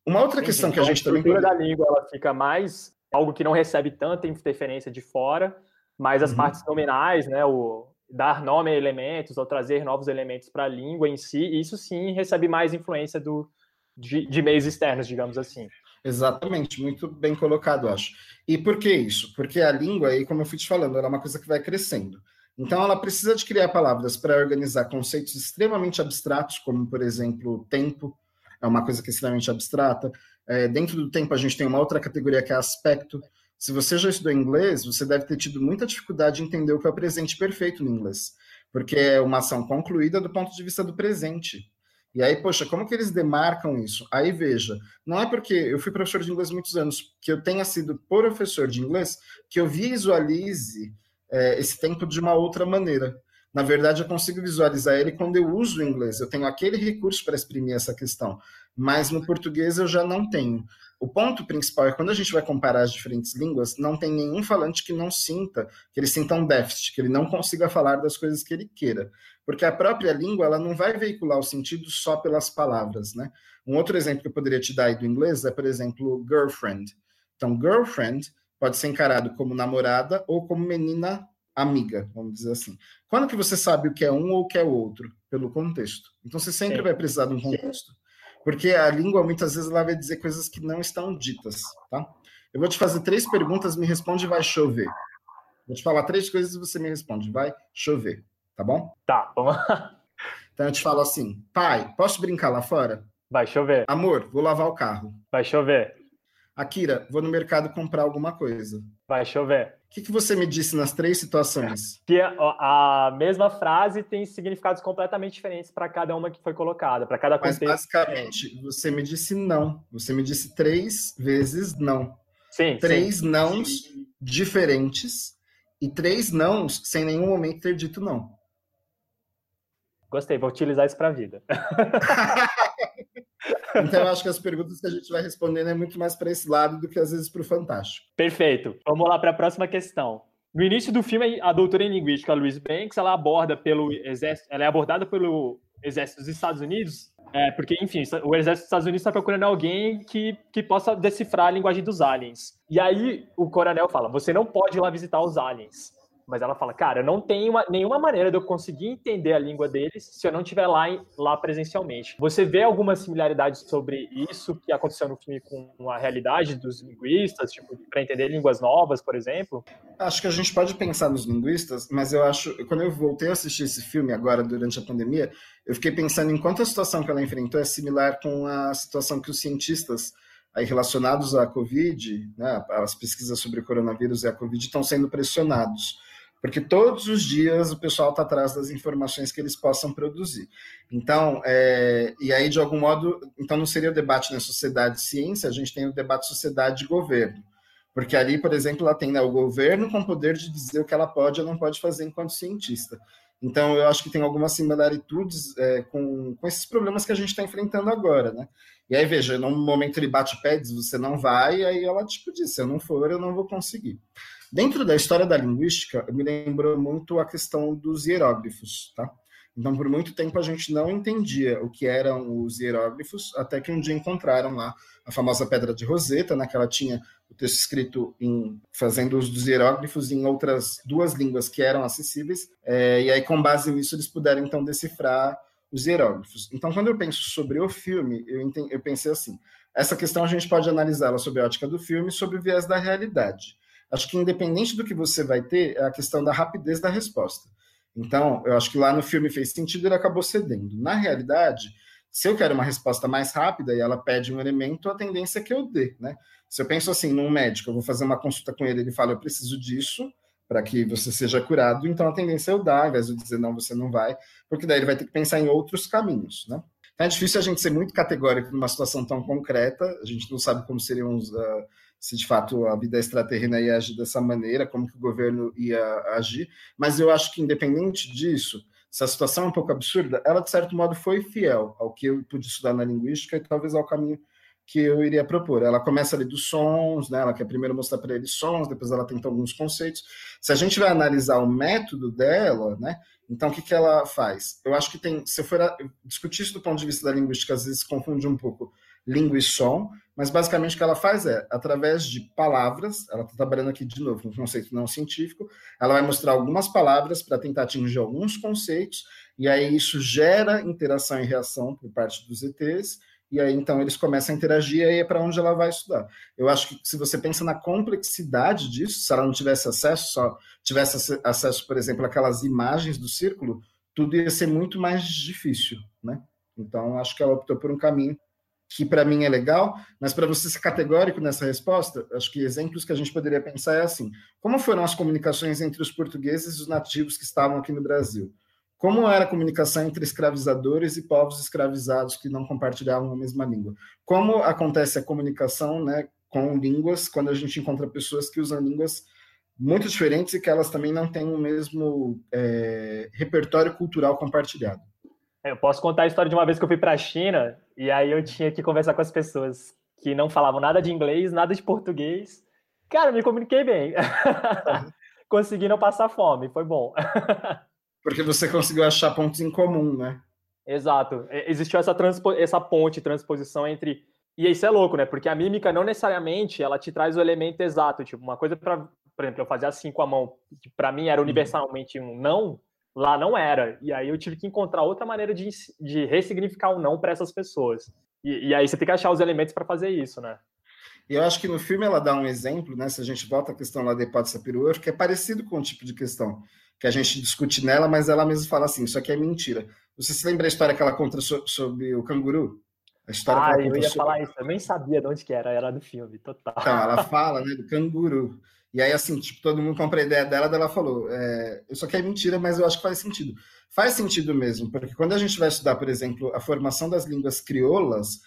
Uma outra questão que a gente também... A estrutura da língua ela fica mais algo que não recebe tanta interferência de fora, mas as uhum. partes nominais, né, o, dar nome a elementos ou trazer novos elementos para a língua em si, isso sim recebe mais influência do, de, de meios externos, digamos assim. Exatamente, muito bem colocado, acho. E por que isso? Porque a língua, aí, como eu fui te falando, ela é uma coisa que vai crescendo. Então, ela precisa de criar palavras para organizar conceitos extremamente abstratos, como, por exemplo, tempo, é uma coisa que é extremamente abstrata. É, dentro do tempo, a gente tem uma outra categoria que é aspecto, se você já estudou inglês, você deve ter tido muita dificuldade de entender o que é o presente perfeito no inglês, porque é uma ação concluída do ponto de vista do presente. E aí, poxa, como que eles demarcam isso? Aí veja, não é porque eu fui professor de inglês muitos anos, que eu tenha sido professor de inglês, que eu visualize é, esse tempo de uma outra maneira. Na verdade, eu consigo visualizar ele quando eu uso o inglês. Eu tenho aquele recurso para exprimir essa questão, mas no português eu já não tenho. O ponto principal é quando a gente vai comparar as diferentes línguas, não tem nenhum falante que não sinta, que ele sinta um déficit, que ele não consiga falar das coisas que ele queira. Porque a própria língua, ela não vai veicular o sentido só pelas palavras, né? Um outro exemplo que eu poderia te dar aí do inglês é, por exemplo, girlfriend. Então, girlfriend pode ser encarado como namorada ou como menina amiga, vamos dizer assim. Quando que você sabe o que é um ou o que é o outro? Pelo contexto. Então, você sempre Sim. vai precisar de um contexto porque a língua muitas vezes ela vai dizer coisas que não estão ditas, tá? Eu vou te fazer três perguntas, me responde vai chover. Vou te falar três coisas e você me responde, vai chover, tá bom? Tá, vamos lá. Então eu te falo assim, pai, posso brincar lá fora? Vai chover. Amor, vou lavar o carro. Vai chover. Akira, vou no mercado comprar alguma coisa. Vai chover. O que, que você me disse nas três situações? [LAUGHS] Que a, a mesma frase tem significados completamente diferentes para cada uma que foi colocada, para cada contexto. Mas basicamente, você me disse não. Você me disse três vezes não. Sim. Três sim. nãos diferentes e três nãos sem nenhum momento ter dito não. Gostei, vou utilizar isso para a vida. [LAUGHS] Então, eu acho que as perguntas que a gente vai respondendo é muito mais para esse lado do que às vezes para o fantástico. Perfeito. Vamos lá para a próxima questão. No início do filme, a doutora em linguística, Louise Banks, ela aborda pelo exército, ela é abordada pelo exército dos Estados Unidos, é, porque, enfim, o exército dos Estados Unidos está procurando alguém que, que possa decifrar a linguagem dos aliens. E aí o coronel fala: você não pode ir lá visitar os aliens. Mas ela fala, cara, não tem uma, nenhuma maneira de eu conseguir entender a língua deles se eu não estiver lá, lá presencialmente. Você vê alguma similaridade sobre isso que aconteceu no filme com a realidade dos linguistas, tipo, para entender línguas novas, por exemplo? Acho que a gente pode pensar nos linguistas, mas eu acho, quando eu voltei a assistir esse filme agora durante a pandemia, eu fiquei pensando em quanto a situação que ela enfrentou é similar com a situação que os cientistas aí relacionados à Covid, né, as pesquisas sobre o coronavírus e a Covid estão sendo pressionados porque todos os dias o pessoal está atrás das informações que eles possam produzir. Então, é, e aí, de algum modo, então não seria o debate na sociedade ciência, a gente tem o debate sociedade governo. Porque ali, por exemplo, ela tem né, o governo com o poder de dizer o que ela pode ou não pode fazer enquanto cientista. Então, eu acho que tem algumas similaritudes é, com, com esses problemas que a gente está enfrentando agora, né? E aí, veja, num momento ele bate pé, diz, você não vai, e aí ela, tipo, diz, se eu não for, eu não vou conseguir. Dentro da história da linguística, me lembrou muito a questão dos hieróglifos, tá? Então, por muito tempo, a gente não entendia o que eram os hieróglifos, até que um dia encontraram lá a famosa Pedra de Roseta, né, que ela tinha o texto escrito em fazendo uso dos hieróglifos em outras duas línguas que eram acessíveis, é, e aí, com base nisso, eles puderam, então, decifrar os hieróglifos. Então, quando eu penso sobre o filme, eu, entendi, eu pensei assim, essa questão a gente pode analisá-la sob a ótica do filme sobre o viés da realidade. Acho que independente do que você vai ter, é a questão da rapidez da resposta. Então, eu acho que lá no filme fez sentido, ele acabou cedendo. Na realidade, se eu quero uma resposta mais rápida e ela pede um elemento, a tendência é que eu dê, né? Se eu penso assim, num médico, eu vou fazer uma consulta com ele, ele fala, eu preciso disso para que você seja curado, então a tendência é eu dar, ao invés de dizer, não, você não vai, porque daí ele vai ter que pensar em outros caminhos, né? Então, é difícil a gente ser muito categórico numa situação tão concreta, a gente não sabe como seriam os... Uh, se de fato a vida extraterrena ia agir dessa maneira, como que o governo ia agir, mas eu acho que independente disso, se a situação é um pouco absurda, ela de certo modo foi fiel ao que eu pude estudar na linguística e talvez ao caminho que eu iria propor. Ela começa ali dos sons, né? ela quer primeiro mostrar para eles sons, depois ela tenta alguns conceitos. Se a gente vai analisar o método dela, né? então o que, que ela faz? Eu acho que tem, se eu for discutir isso do ponto de vista da linguística, às vezes confunde um pouco língua som, mas basicamente o que ela faz é, através de palavras, ela está trabalhando aqui de novo um conceito não científico, ela vai mostrar algumas palavras para tentar atingir alguns conceitos, e aí isso gera interação e reação por parte dos ETs, e aí então eles começam a interagir, e aí é para onde ela vai estudar. Eu acho que se você pensa na complexidade disso, se ela não tivesse acesso, só tivesse acesso, por exemplo, aquelas imagens do círculo, tudo ia ser muito mais difícil, né? Então, acho que ela optou por um caminho que para mim é legal, mas para você ser categórico nessa resposta, acho que exemplos que a gente poderia pensar é assim: como foram as comunicações entre os portugueses e os nativos que estavam aqui no Brasil? Como era a comunicação entre escravizadores e povos escravizados que não compartilhavam a mesma língua? Como acontece a comunicação né, com línguas quando a gente encontra pessoas que usam línguas muito diferentes e que elas também não têm o mesmo é, repertório cultural compartilhado? Eu posso contar a história de uma vez que eu fui para a China e aí eu tinha que conversar com as pessoas que não falavam nada de inglês, nada de português. Cara, me comuniquei bem. [LAUGHS] Consegui não passar fome, foi bom. [LAUGHS] Porque você conseguiu achar pontos em comum, né? Exato. Existiu essa, transpo... essa ponte, transposição entre. E isso é louco, né? Porque a mímica não necessariamente ela te traz o elemento exato. Tipo, uma coisa para, por exemplo, eu fazer assim com a mão, que para mim era uhum. universalmente um não, Lá não era. E aí eu tive que encontrar outra maneira de, de ressignificar o não para essas pessoas. E, e, aí você tem que achar os elementos para fazer isso, né? E eu acho que no filme ela dá um exemplo, né? Se a gente volta à questão lá da hipótese peruano, que é parecido com o tipo de questão que a gente discute nela, mas ela mesma fala assim: isso aqui é mentira. Você se lembra a história que ela conta sobre o canguru? A história ah, que ela eu ia sobre... falar isso, eu nem sabia de onde que era, era do filme, total. Então, ela [LAUGHS] fala né, do canguru. E aí, assim, tipo, todo mundo compra a ideia dela, ela falou, é, isso aqui é mentira, mas eu acho que faz sentido. Faz sentido mesmo, porque quando a gente vai estudar, por exemplo, a formação das línguas crioulas,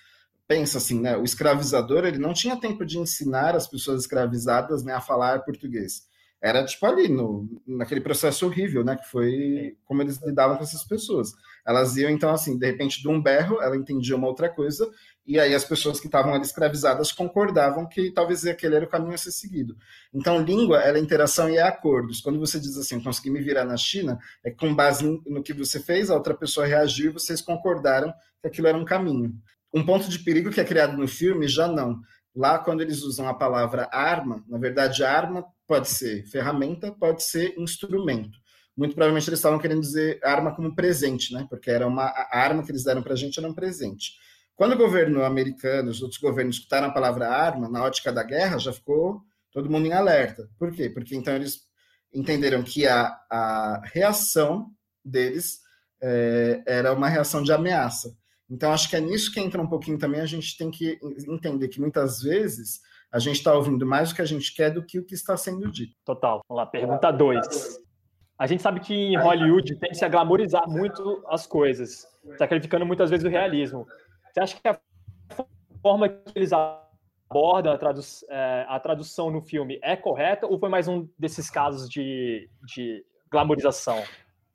pensa assim, né, o escravizador, ele não tinha tempo de ensinar as pessoas escravizadas né, a falar português. Era, tipo, ali, no, naquele processo horrível, né, que foi como eles lidavam com essas pessoas. Elas iam, então, assim, de repente, de um berro, ela entendia uma outra coisa, e aí as pessoas que estavam ali escravizadas concordavam que talvez aquele era o caminho a ser seguido. Então, língua ela é interação e é acordos. Quando você diz assim, consegui me virar na China, é com base no que você fez, a outra pessoa reagiu e vocês concordaram que aquilo era um caminho. Um ponto de perigo que é criado no filme, já não. Lá, quando eles usam a palavra arma, na verdade, arma pode ser ferramenta, pode ser instrumento. Muito provavelmente eles estavam querendo dizer arma como presente, né? Porque era uma a arma que eles deram para a gente era um presente. Quando o governo americano, os outros governos escutaram a palavra arma, na ótica da guerra, já ficou todo mundo em alerta. Por quê? Porque então eles entenderam que a, a reação deles é, era uma reação de ameaça. Então, acho que é nisso que entra um pouquinho também. A gente tem que entender que muitas vezes a gente está ouvindo mais o que a gente quer do que o que está sendo dito. Total. Vamos lá, pergunta 2. A gente sabe que em Hollywood tem se a glamorizar muito as coisas, sacrificando muitas vezes o realismo. Você acha que a forma que eles abordam a, tradu é, a tradução no filme é correta ou foi mais um desses casos de, de glamorização?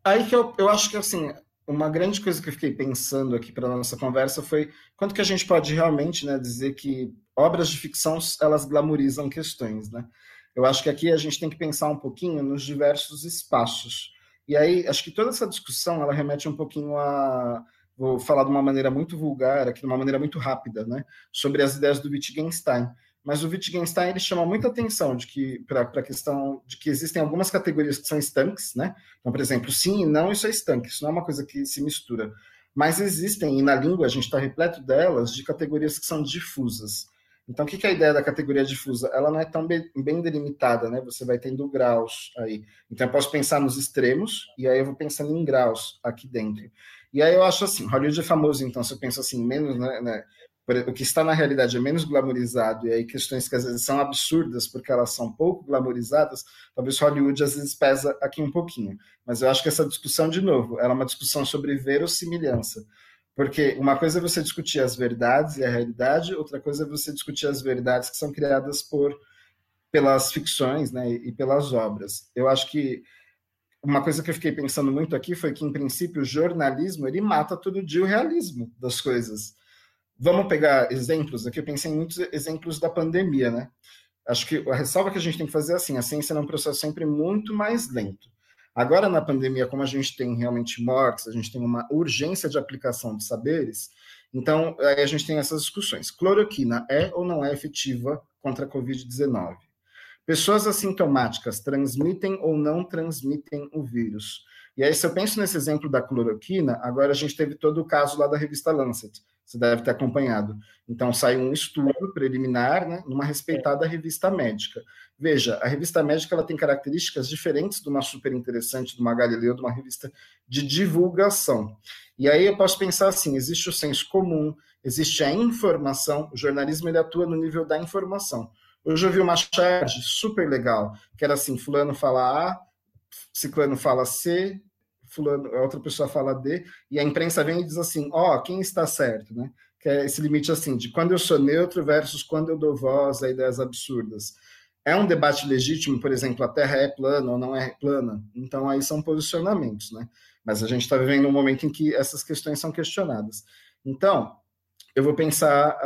Aí que eu, eu acho que assim, uma grande coisa que eu fiquei pensando aqui para nossa conversa foi quanto que a gente pode realmente né, dizer que obras de ficção elas glamorizam questões, né? Eu acho que aqui a gente tem que pensar um pouquinho nos diversos espaços. E aí, acho que toda essa discussão ela remete um pouquinho a vou falar de uma maneira muito vulgar, aqui de uma maneira muito rápida, né, sobre as ideias do Wittgenstein. Mas o Wittgenstein ele chama muita atenção de que para a questão de que existem algumas categorias que são estanques, né? Então, por exemplo, sim e não, isso é estanque, isso não é uma coisa que se mistura. Mas existem, e na língua a gente está repleto delas, de categorias que são difusas. Então, o que é a ideia da categoria difusa? Ela não é tão bem, bem delimitada, né? Você vai tendo graus aí. Então, eu posso pensar nos extremos, e aí eu vou pensando em graus aqui dentro. E aí eu acho assim, Hollywood é famoso, então, se eu penso assim, menos, né, né o que está na realidade é menos glamorizado, e aí questões que às vezes são absurdas porque elas são pouco glamorizadas, talvez Hollywood às vezes pesa aqui um pouquinho. Mas eu acho que essa discussão, de novo, ela é uma discussão sobre verossimilhança. Porque uma coisa é você discutir as verdades e a realidade, outra coisa é você discutir as verdades que são criadas por pelas ficções né, e pelas obras. Eu acho que uma coisa que eu fiquei pensando muito aqui foi que, em princípio, o jornalismo ele mata todo dia o realismo das coisas. Vamos pegar exemplos aqui. Eu pensei em muitos exemplos da pandemia, né? Acho que a ressalva que a gente tem que fazer é assim: a ciência é um processo sempre muito mais lento. Agora, na pandemia, como a gente tem realmente mortes, a gente tem uma urgência de aplicação de saberes, então aí a gente tem essas discussões. Cloroquina é ou não é efetiva contra a Covid-19? Pessoas assintomáticas transmitem ou não transmitem o vírus? E aí, se eu penso nesse exemplo da cloroquina, agora a gente teve todo o caso lá da revista Lancet, você deve ter acompanhado. Então, saiu um estudo preliminar, né, numa respeitada revista médica. Veja, a revista médica ela tem características diferentes de uma super interessante, de uma Galileu, de uma revista de divulgação. E aí eu posso pensar assim: existe o senso comum, existe a informação, o jornalismo ele atua no nível da informação. Hoje eu vi uma charge super legal, que era assim: Fulano fala A, Ciclano fala C, fulano, a outra pessoa fala D, e a imprensa vem e diz assim, ó, oh, quem está certo, né? Que é esse limite assim, de quando eu sou neutro versus quando eu dou voz a ideias absurdas. É um debate legítimo, por exemplo, a Terra é plana ou não é plana? Então aí são posicionamentos, né? Mas a gente está vivendo um momento em que essas questões são questionadas. Então, eu vou pensar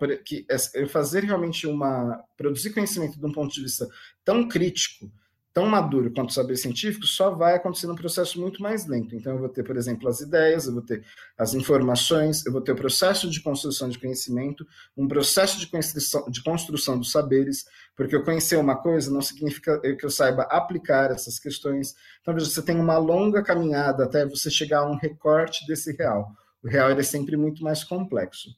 uh, que eu fazer realmente uma produzir conhecimento de um ponto de vista tão crítico tão maduro quanto o saber científico só vai acontecer num processo muito mais lento. Então, eu vou ter, por exemplo, as ideias, eu vou ter as informações, eu vou ter o processo de construção de conhecimento, um processo de construção, de construção dos saberes, porque eu conhecer uma coisa não significa que eu saiba aplicar essas questões. Então, veja, você tem uma longa caminhada até você chegar a um recorte desse real. O real é sempre muito mais complexo.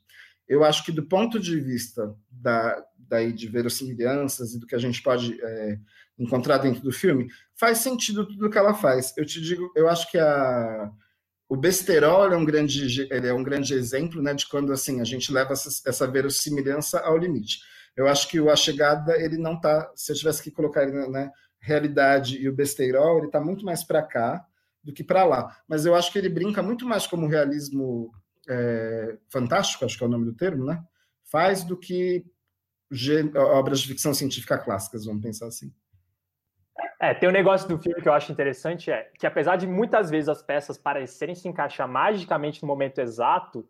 Eu acho que do ponto de vista da, daí de verossimilhanças e do que a gente pode é, encontrar dentro do filme, faz sentido tudo que ela faz. Eu te digo, eu acho que a, o besterol é um grande, é um grande exemplo né, de quando assim a gente leva essa, essa verossimilhança ao limite. Eu acho que o A Chegada, ele não tá, se eu tivesse que colocar ele na né, realidade e o besterol, ele está muito mais para cá do que para lá. Mas eu acho que ele brinca muito mais como realismo é, fantástico, acho que é o nome do termo, né? Faz do que obras de ficção científica clássicas, vamos pensar assim. É, tem um negócio do filme que eu acho interessante, é que apesar de muitas vezes as peças parecerem se encaixar magicamente no momento exato,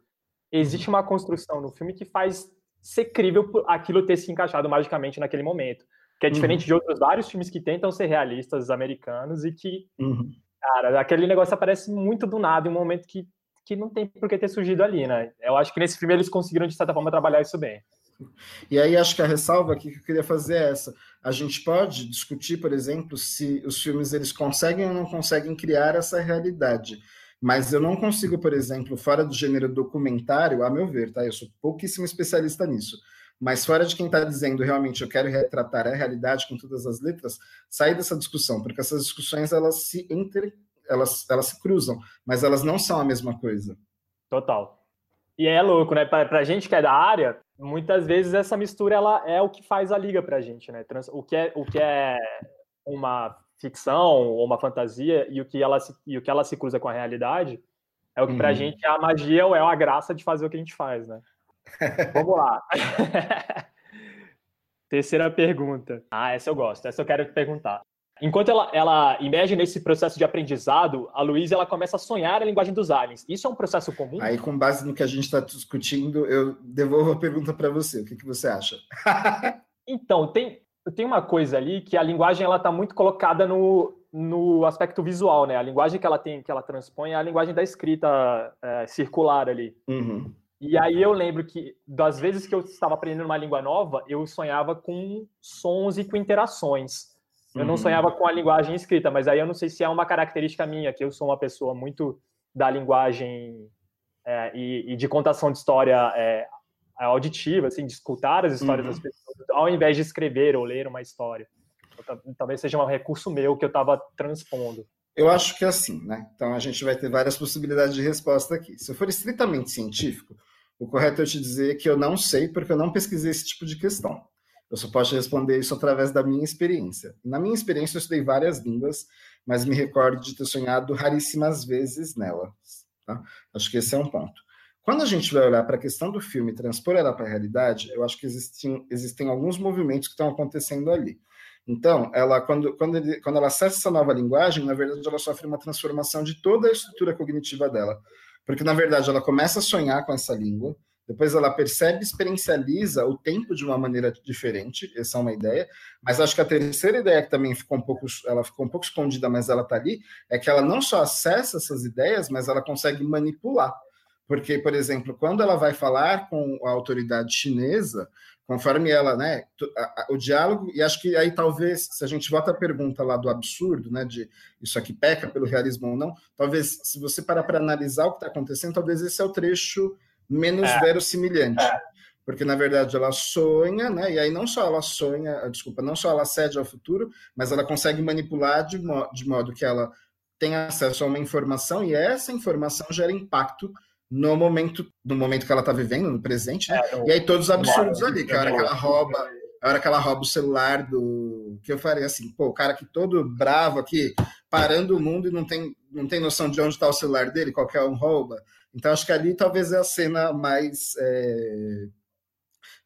existe uma construção no filme que faz ser crível aquilo ter se encaixado magicamente naquele momento. Que é uhum. diferente uhum. de outros vários filmes que tentam ser realistas americanos e que, uhum. cara, aquele negócio aparece muito do nada em um momento que, que não tem por que ter surgido ali, né? Eu acho que nesse filme eles conseguiram, de certa forma, trabalhar isso bem. E aí acho que a ressalva aqui que eu queria fazer é essa. A gente pode discutir, por exemplo, se os filmes eles conseguem ou não conseguem criar essa realidade. Mas eu não consigo, por exemplo, fora do gênero documentário, a meu ver, tá? Eu sou pouquíssimo especialista nisso. Mas fora de quem está dizendo realmente eu quero retratar a realidade com todas as letras, sair dessa discussão, porque essas discussões elas se inter... elas, elas se cruzam, mas elas não são a mesma coisa. Total. E é louco, né? Para a gente que é da área, muitas vezes essa mistura ela é o que faz a liga para a gente, né? O que é, o que é uma ficção ou uma fantasia e o que ela se, e o que ela se cruza com a realidade, é o que uhum. pra gente é a magia ou é a graça de fazer o que a gente faz, né? [LAUGHS] Vamos lá. [LAUGHS] Terceira pergunta. Ah, essa eu gosto, essa eu quero te perguntar. Enquanto ela, ela emerge nesse processo de aprendizado, a Luísa ela começa a sonhar a linguagem dos aliens. Isso é um processo comum? Aí, com base no que a gente está discutindo, eu devolvo a pergunta para você. O que, que você acha? [LAUGHS] então, tem, tem uma coisa ali que a linguagem ela está muito colocada no, no aspecto visual, né? A linguagem que ela tem, que ela transpõe é a linguagem da escrita é, circular ali. Uhum. E aí eu lembro que das vezes que eu estava aprendendo uma língua nova, eu sonhava com sons e com interações. Eu não uhum. sonhava com a linguagem escrita, mas aí eu não sei se é uma característica minha, que eu sou uma pessoa muito da linguagem é, e, e, de contação de história é, auditiva, assim, de escutar as histórias uhum. das pessoas, ao invés de escrever ou ler uma história. Talvez seja um recurso meu que eu estava transpondo. Eu acho que é assim, né? Então a gente vai ter várias possibilidades de resposta aqui. Se eu for estritamente científico, o correto é eu te dizer que eu não sei porque eu não pesquisei esse tipo de questão. Eu só posso responder isso através da minha experiência. Na minha experiência, eu estudei várias línguas, mas me recordo de ter sonhado raríssimas vezes nelas. Tá? Acho que esse é um ponto. Quando a gente vai olhar para a questão do filme e transpor ela para a realidade, eu acho que existem, existem alguns movimentos que estão acontecendo ali. Então, ela, quando, quando, ele, quando ela acessa essa nova linguagem, na verdade, ela sofre uma transformação de toda a estrutura cognitiva dela. Porque, na verdade, ela começa a sonhar com essa língua, depois ela percebe experiencializa o tempo de uma maneira diferente, essa é uma ideia. Mas acho que a terceira ideia que também ficou um pouco, ela ficou um pouco escondida, mas ela está ali, é que ela não só acessa essas ideias, mas ela consegue manipular. Porque, por exemplo, quando ela vai falar com a autoridade chinesa, conforme ela, né, o diálogo, e acho que aí talvez, se a gente volta à pergunta lá do absurdo, né, de isso aqui peca pelo realismo ou não, talvez, se você parar para analisar o que está acontecendo, talvez esse é o trecho menos é. verossimilhante. É. Porque, na verdade, ela sonha, né? E aí não só ela sonha, desculpa, não só ela cede ao futuro, mas ela consegue manipular de, mo de modo que ela tem acesso a uma informação e essa informação gera impacto no momento, no momento que ela está vivendo, no presente, né? É, e aí todos os absurdos ali, que a hora que ela rouba, a hora que ela rouba o celular do. Que eu faria assim, pô, o cara que todo bravo aqui, parando o mundo e não tem, não tem noção de onde está o celular dele, qualquer um rouba. Então, acho que ali talvez é a cena mais. É,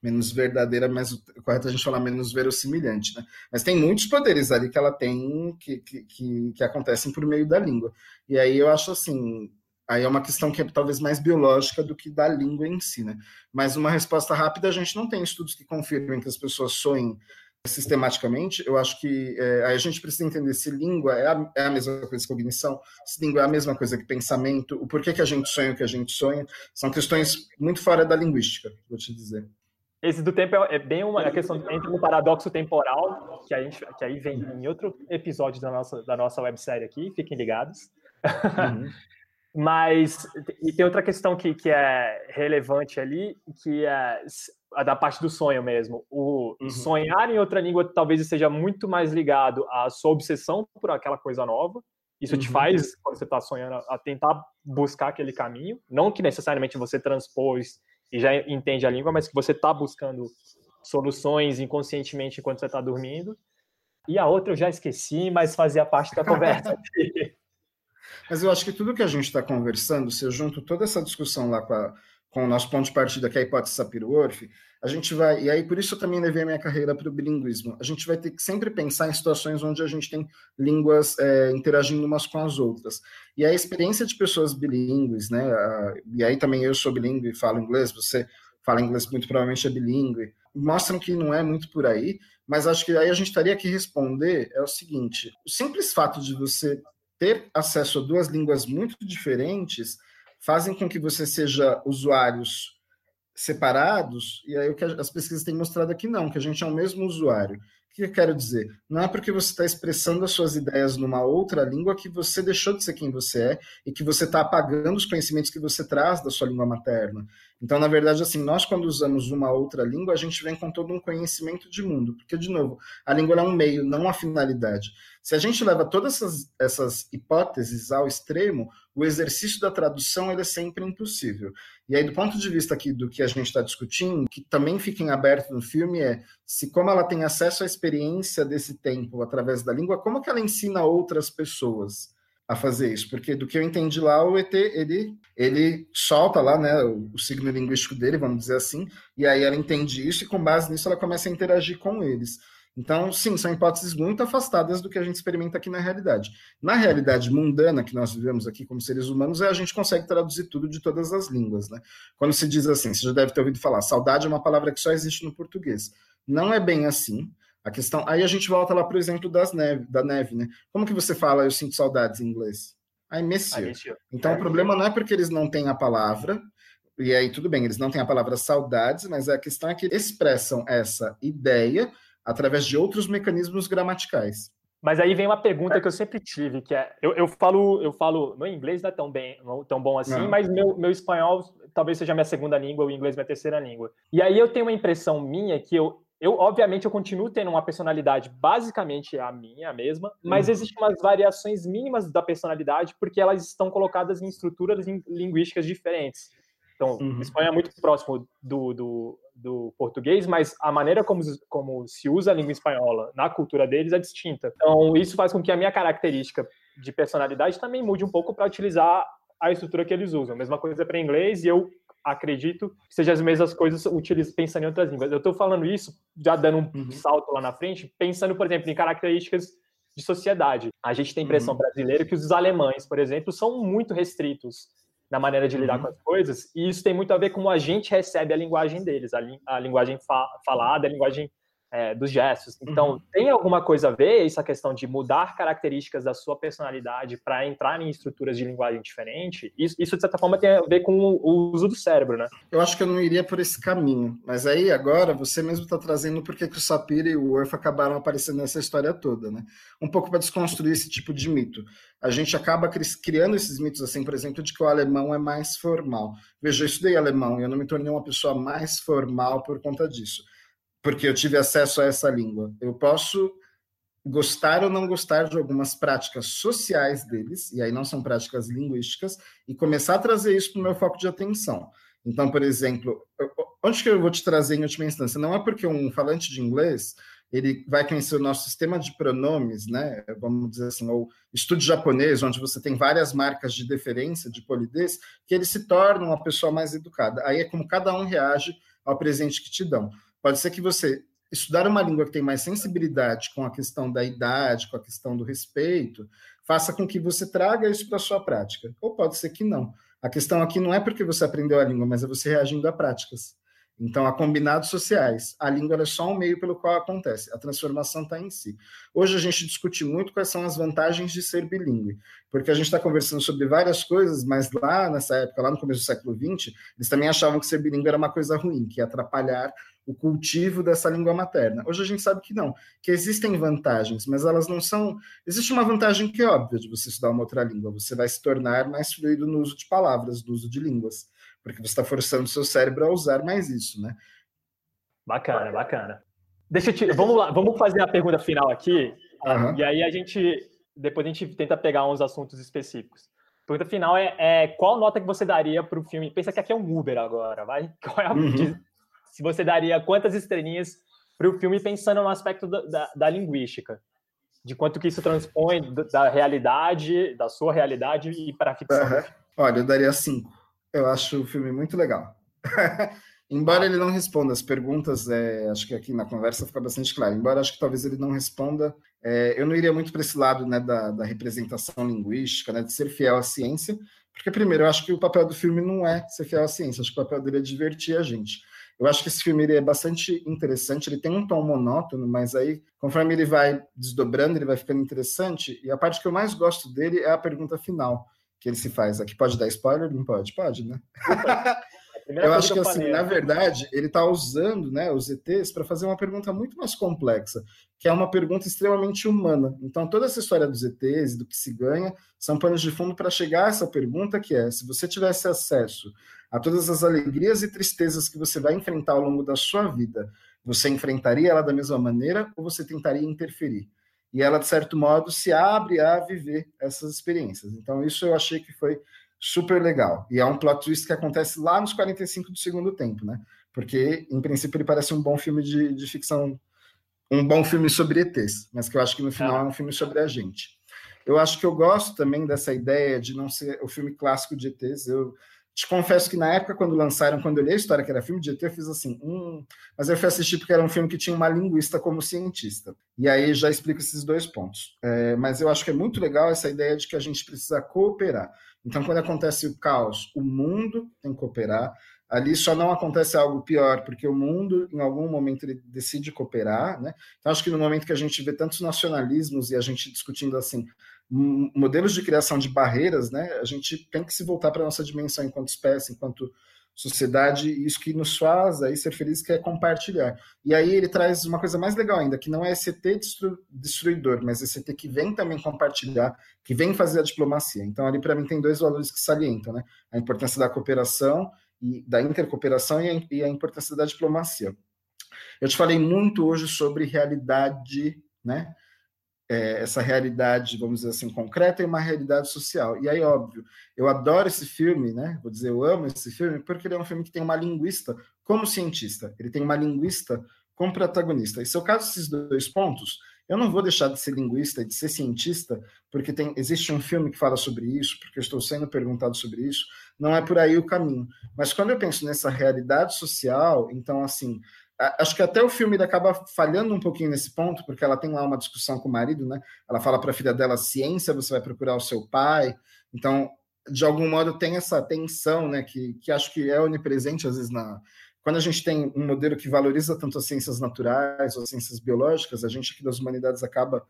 menos verdadeira, mas o correto é a gente falar menos verossimilhante, né? Mas tem muitos poderes ali que ela tem que, que, que, que acontecem por meio da língua. E aí eu acho assim. Aí é uma questão que é talvez mais biológica do que da língua em si, né? Mas uma resposta rápida, a gente não tem estudos que confirmem que as pessoas sonhem sistematicamente, eu acho que é, a gente precisa entender se língua é a, é a, mesma coisa que cognição, se língua é a mesma coisa que pensamento, o porquê que a gente sonha o que a gente sonha, são questões muito fora da linguística, vou te dizer. Esse do tempo é, é bem uma a questão entre um paradoxo temporal, que, a gente, que aí vem em outro episódio da nossa, da nossa websérie aqui, fiquem ligados. Uhum. [LAUGHS] Mas e tem outra questão que, que é relevante ali, que é a da parte do sonho mesmo. O uhum. sonhar em outra língua talvez seja muito mais ligado à sua obsessão por aquela coisa nova. Isso uhum. te faz, quando você está sonhando, a tentar buscar aquele caminho. Não que necessariamente você transpôs e já entende a língua, mas que você está buscando soluções inconscientemente enquanto você está dormindo. E a outra eu já esqueci, mas fazia parte da conversa. [LAUGHS] Mas eu acho que tudo que a gente está conversando, se eu junto toda essa discussão lá com, a, com o nosso ponto de partida, que é a hipótese Sapir-Whorf, a gente vai, e aí por isso eu também levei a minha carreira para o bilinguismo, a gente vai ter que sempre pensar em situações onde a gente tem línguas é, interagindo umas com as outras. E a experiência de pessoas bilíngues, né, a, e aí também eu sou bilíngue e falo inglês, você fala inglês muito provavelmente é bilíngue, mostram que não é muito por aí, mas acho que aí a gente estaria que responder é o seguinte, o simples fato de você ter acesso a duas línguas muito diferentes fazem com que você seja usuários separados, e aí o que as pesquisas têm mostrado aqui não, que a gente é o mesmo usuário. O que eu quero dizer? Não é porque você está expressando as suas ideias numa outra língua que você deixou de ser quem você é e que você está apagando os conhecimentos que você traz da sua língua materna. Então, na verdade, assim, nós quando usamos uma outra língua, a gente vem com todo um conhecimento de mundo, porque, de novo, a língua é um meio, não uma finalidade. Se a gente leva todas essas, essas hipóteses ao extremo, o exercício da tradução ele é sempre impossível. E aí, do ponto de vista aqui do que a gente está discutindo, que também fica em aberto no filme é se como ela tem acesso à experiência desse tempo através da língua, como que ela ensina outras pessoas a fazer isso, porque do que eu entendi lá, o ET, ele, ele solta lá, né, o, o signo linguístico dele, vamos dizer assim, e aí ela entende isso e com base nisso ela começa a interagir com eles. Então, sim, são hipóteses muito afastadas do que a gente experimenta aqui na realidade. Na realidade mundana que nós vivemos aqui como seres humanos, é a gente consegue traduzir tudo de todas as línguas, né? Quando se diz assim, você já deve ter ouvido falar, saudade é uma palavra que só existe no português. Não é bem assim. A questão, aí a gente volta lá para o exemplo das neve, da neve, né? Como que você fala eu sinto saudades em inglês? I miss you. You. Então o problema não é porque eles não têm a palavra, e aí tudo bem, eles não têm a palavra saudades, mas a questão é que expressam essa ideia através de outros mecanismos gramaticais. Mas aí vem uma pergunta que eu sempre tive, que é, eu, eu falo, eu falo, meu inglês não é tão bem, não, tão bom assim, não. mas meu, meu espanhol talvez seja minha segunda língua, o inglês minha terceira língua. E aí eu tenho uma impressão minha que eu, eu obviamente eu continuo tendo uma personalidade basicamente a minha, mesma, mas uhum. existem umas variações mínimas da personalidade porque elas estão colocadas em estruturas linguísticas diferentes. Então, uhum. espanhol é muito próximo do, do, do, português, mas a maneira como, como se usa a língua espanhola na cultura deles é distinta. Então, isso faz com que a minha característica de personalidade também mude um pouco para utilizar a estrutura que eles usam. A mesma coisa para inglês, e eu acredito que sejam as mesmas coisas utilizo, pensando em outras línguas. Eu estou falando isso, já dando um uhum. salto lá na frente, pensando, por exemplo, em características de sociedade. A gente tem a impressão uhum. brasileira que os alemães, por exemplo, são muito restritos na maneira de lidar uhum. com as coisas, e isso tem muito a ver com como a gente recebe a linguagem deles, a, li a linguagem fa falada, a linguagem é, dos gestos. Então, uhum. tem alguma coisa a ver essa questão de mudar características da sua personalidade para entrar em estruturas de linguagem diferente? Isso, isso, de certa forma, tem a ver com o uso do cérebro, né? Eu acho que eu não iria por esse caminho. Mas aí, agora, você mesmo está trazendo porque que o Sapir e o Worf acabaram aparecendo nessa história toda, né? Um pouco para desconstruir esse tipo de mito. A gente acaba criando esses mitos, assim, por exemplo, de que o alemão é mais formal. Veja, eu estudei alemão e eu não me tornei uma pessoa mais formal por conta disso porque eu tive acesso a essa língua. Eu posso gostar ou não gostar de algumas práticas sociais deles, e aí não são práticas linguísticas, e começar a trazer isso para o meu foco de atenção. Então, por exemplo, onde que eu vou te trazer em última instância? Não é porque um falante de inglês ele vai conhecer o nosso sistema de pronomes, né? Vamos dizer assim, ou estudo japonês, onde você tem várias marcas de deferência, de polidez, que ele se torna uma pessoa mais educada. Aí é como cada um reage ao presente que te dão. Pode ser que você estudar uma língua que tem mais sensibilidade com a questão da idade, com a questão do respeito, faça com que você traga isso para a sua prática. Ou pode ser que não. A questão aqui não é porque você aprendeu a língua, mas é você reagindo a práticas. Então, a combinados sociais, a língua é só um meio pelo qual acontece, a transformação está em si. Hoje a gente discute muito quais são as vantagens de ser bilíngue, porque a gente está conversando sobre várias coisas, mas lá nessa época, lá no começo do século XX, eles também achavam que ser bilíngue era uma coisa ruim, que ia atrapalhar o cultivo dessa língua materna. Hoje a gente sabe que não, que existem vantagens, mas elas não são. Existe uma vantagem que é óbvia de você estudar uma outra língua, você vai se tornar mais fluido no uso de palavras, no uso de línguas porque você está forçando o seu cérebro a usar mais isso, né? Bacana, bacana. Deixa eu te, vamos lá, vamos fazer a pergunta final aqui, uhum. e aí a gente, depois a gente tenta pegar uns assuntos específicos. A pergunta final é, é qual nota que você daria para o filme? Pensa que aqui é um Uber agora, vai? [LAUGHS] Qual é a, uhum. Se você daria quantas estrelinhas para o filme pensando no aspecto da, da, da, linguística, de quanto que isso transpõe da realidade, da sua realidade e para a ficção. Uhum. Olha, eu daria cinco. Eu acho o filme muito legal. [LAUGHS] embora ele não responda as perguntas, é, acho que aqui na conversa fica bastante claro. Embora acho que talvez ele não responda, é, eu não iria muito para esse lado né, da, da, representação linguística, né, de ser fiel à ciência, porque primeiro eu acho que o papel do filme não é ser fiel à ciência, acho que o papel dele é divertir a gente. Eu acho que esse filme é bastante interessante, ele tem um tom monótono, mas aí, conforme ele vai desdobrando, ele vai ficando interessante, e a parte que eu mais gosto dele é a pergunta final, que ele se faz. Aqui pode dar spoiler? Não pode? Pode, né? [LAUGHS] eu acho que, assim, na verdade, ele está usando né, os ETs para fazer uma pergunta muito mais complexa, que é uma pergunta extremamente humana. Então, toda essa história dos ETs e do que se ganha são panos de fundo para chegar a essa pergunta, que é, se você tivesse acesso a todas as alegrias e tristezas que você vai enfrentar ao longo da sua vida, você enfrentaria ela da mesma maneira ou você tentaria interferir? e ela, de certo modo, se abre a viver essas experiências. Então, isso eu achei que foi super legal. E é um plot twist que acontece lá nos 45 do segundo tempo, né? Porque, em princípio, ele parece um bom filme de, de ficção, um bom filme sobre ETs, mas que eu acho que no final é um filme sobre a gente. Eu acho que eu gosto também dessa ideia de não ser o filme clássico de ETs. Eu te confesso que na época, quando lançaram, quando eu li a história que era filme de ET, eu fiz assim, hum... mas eu fui assistir porque era um filme que tinha uma linguista como cientista. E aí já explico esses dois pontos. É, mas eu acho que é muito legal essa ideia de que a gente precisa cooperar. Então, quando acontece o caos, o mundo tem que cooperar. Ali só não acontece algo pior, porque o mundo, em algum momento, ele decide cooperar. Né? Então, acho que no momento que a gente vê tantos nacionalismos e a gente discutindo assim, modelos de criação de barreiras, né, a gente tem que se voltar para a nossa dimensão enquanto espécie, enquanto sociedade, e isso que nos faz aí ser felizes que é compartilhar. E aí ele traz uma coisa mais legal ainda, que não é ET destruidor, mas esse que vem também compartilhar, que vem fazer a diplomacia. Então ali para mim tem dois valores que salientam, né? A importância da cooperação e da intercooperação e a, e a importância da diplomacia. Eu te falei muito hoje sobre realidade, né? É, essa realidade, vamos dizer assim, concreta e uma realidade social. E aí, óbvio, eu adoro esse filme, né? Vou dizer, eu amo esse filme, porque ele é um filme que tem uma linguista como cientista, ele tem uma linguista como protagonista. E se eu caso esses dois pontos, eu não vou deixar de ser linguista de ser cientista, porque tem, existe um filme que fala sobre isso, porque eu estou sendo perguntado sobre isso, não é por aí o caminho. Mas quando eu penso nessa realidade social, então, assim, acho que até o filme acaba falhando um pouquinho nesse ponto, porque ela tem lá uma discussão com o marido, né? Ela fala para a filha dela: ciência, você vai procurar o seu pai. Então, de algum modo, tem essa tensão, né? Que, que acho que é onipresente, às vezes, na. Quando a gente tem um modelo que valoriza tanto as ciências naturais ou as ciências biológicas, a gente aqui das humanidades acaba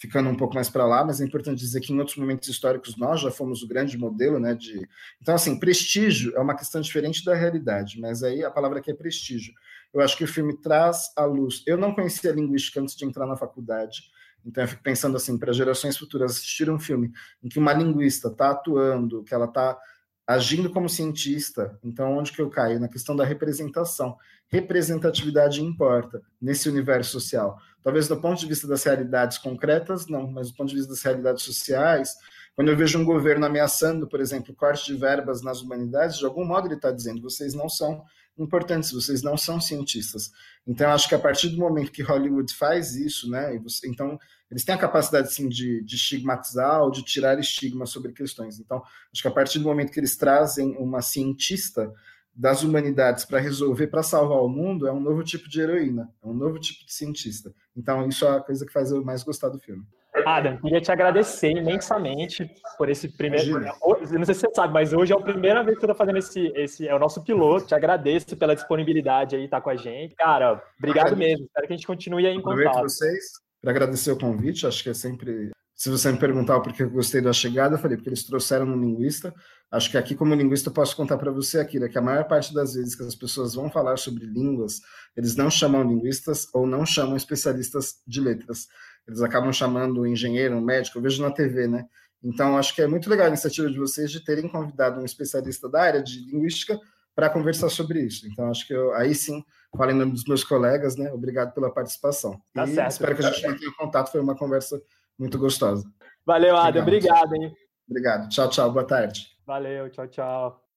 ficando um pouco mais para lá, mas é importante dizer que em outros momentos históricos nós já fomos o grande modelo, né? De... Então, assim, prestígio é uma questão diferente da realidade, mas aí a palavra aqui é prestígio. Eu acho que o filme traz à luz. Eu não conhecia linguística antes de entrar na faculdade, então eu fico pensando assim, para gerações futuras assistir um filme em que uma linguista está atuando, que ela está agindo como cientista, então onde que eu caio? Na questão da representação. Representatividade importa nesse universo social. Talvez do ponto de vista das realidades concretas, não, mas do ponto de vista das realidades sociais, quando eu vejo um governo ameaçando, por exemplo, corte de verbas nas humanidades, de algum modo ele está dizendo, vocês não são importantes, vocês não são cientistas. Então, acho que a partir do momento que Hollywood faz isso, né, você, então, eles têm a capacidade, sim, de, de estigmatizar ou de tirar estigma sobre questões. Então, acho que a partir do momento que eles trazem uma cientista das humanidades para resolver, para salvar o mundo, é um novo tipo de heroína, é um novo tipo de cientista. Então, isso é a coisa que faz eu mais gostar do filme. Adam, queria te agradecer imensamente por esse primeiro. Imagina. Não sei se você sabe, mas hoje é a primeira vez que eu tô fazendo esse. esse é o nosso piloto. Te agradeço pela disponibilidade aí, estar tá com a gente. Cara, obrigado mesmo. Espero que a gente continue aí em Aproveito contato. vocês para agradecer o convite. Acho que é sempre. Se você me perguntar o porquê eu gostei da chegada, eu falei, porque eles trouxeram um linguista. Acho que aqui, como linguista, eu posso contar para você aquilo, é que a maior parte das vezes que as pessoas vão falar sobre línguas, eles não chamam linguistas ou não chamam especialistas de letras eles acabam chamando um engenheiro, um médico, eu vejo na TV, né? Então, acho que é muito legal a iniciativa de vocês de terem convidado um especialista da área de linguística para conversar sobre isso. Então, acho que eu, aí sim, falei em nome dos meus colegas, né? Obrigado pela participação. Tá e certo, espero que a gente mantenha contato, foi uma conversa muito gostosa. Valeu, Adam. Obrigado, hein? Obrigado. Tchau, tchau. Boa tarde. Valeu, tchau, tchau.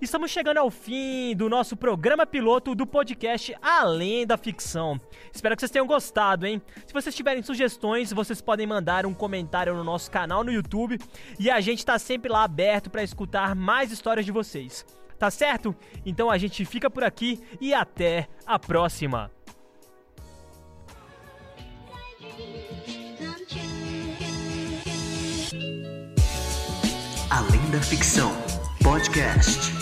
Estamos chegando ao fim do nosso programa piloto do podcast Além da Ficção. Espero que vocês tenham gostado, hein? Se vocês tiverem sugestões, vocês podem mandar um comentário no nosso canal no YouTube e a gente está sempre lá aberto para escutar mais histórias de vocês. Tá certo? Então a gente fica por aqui e até a próxima. Além da Ficção Podcast.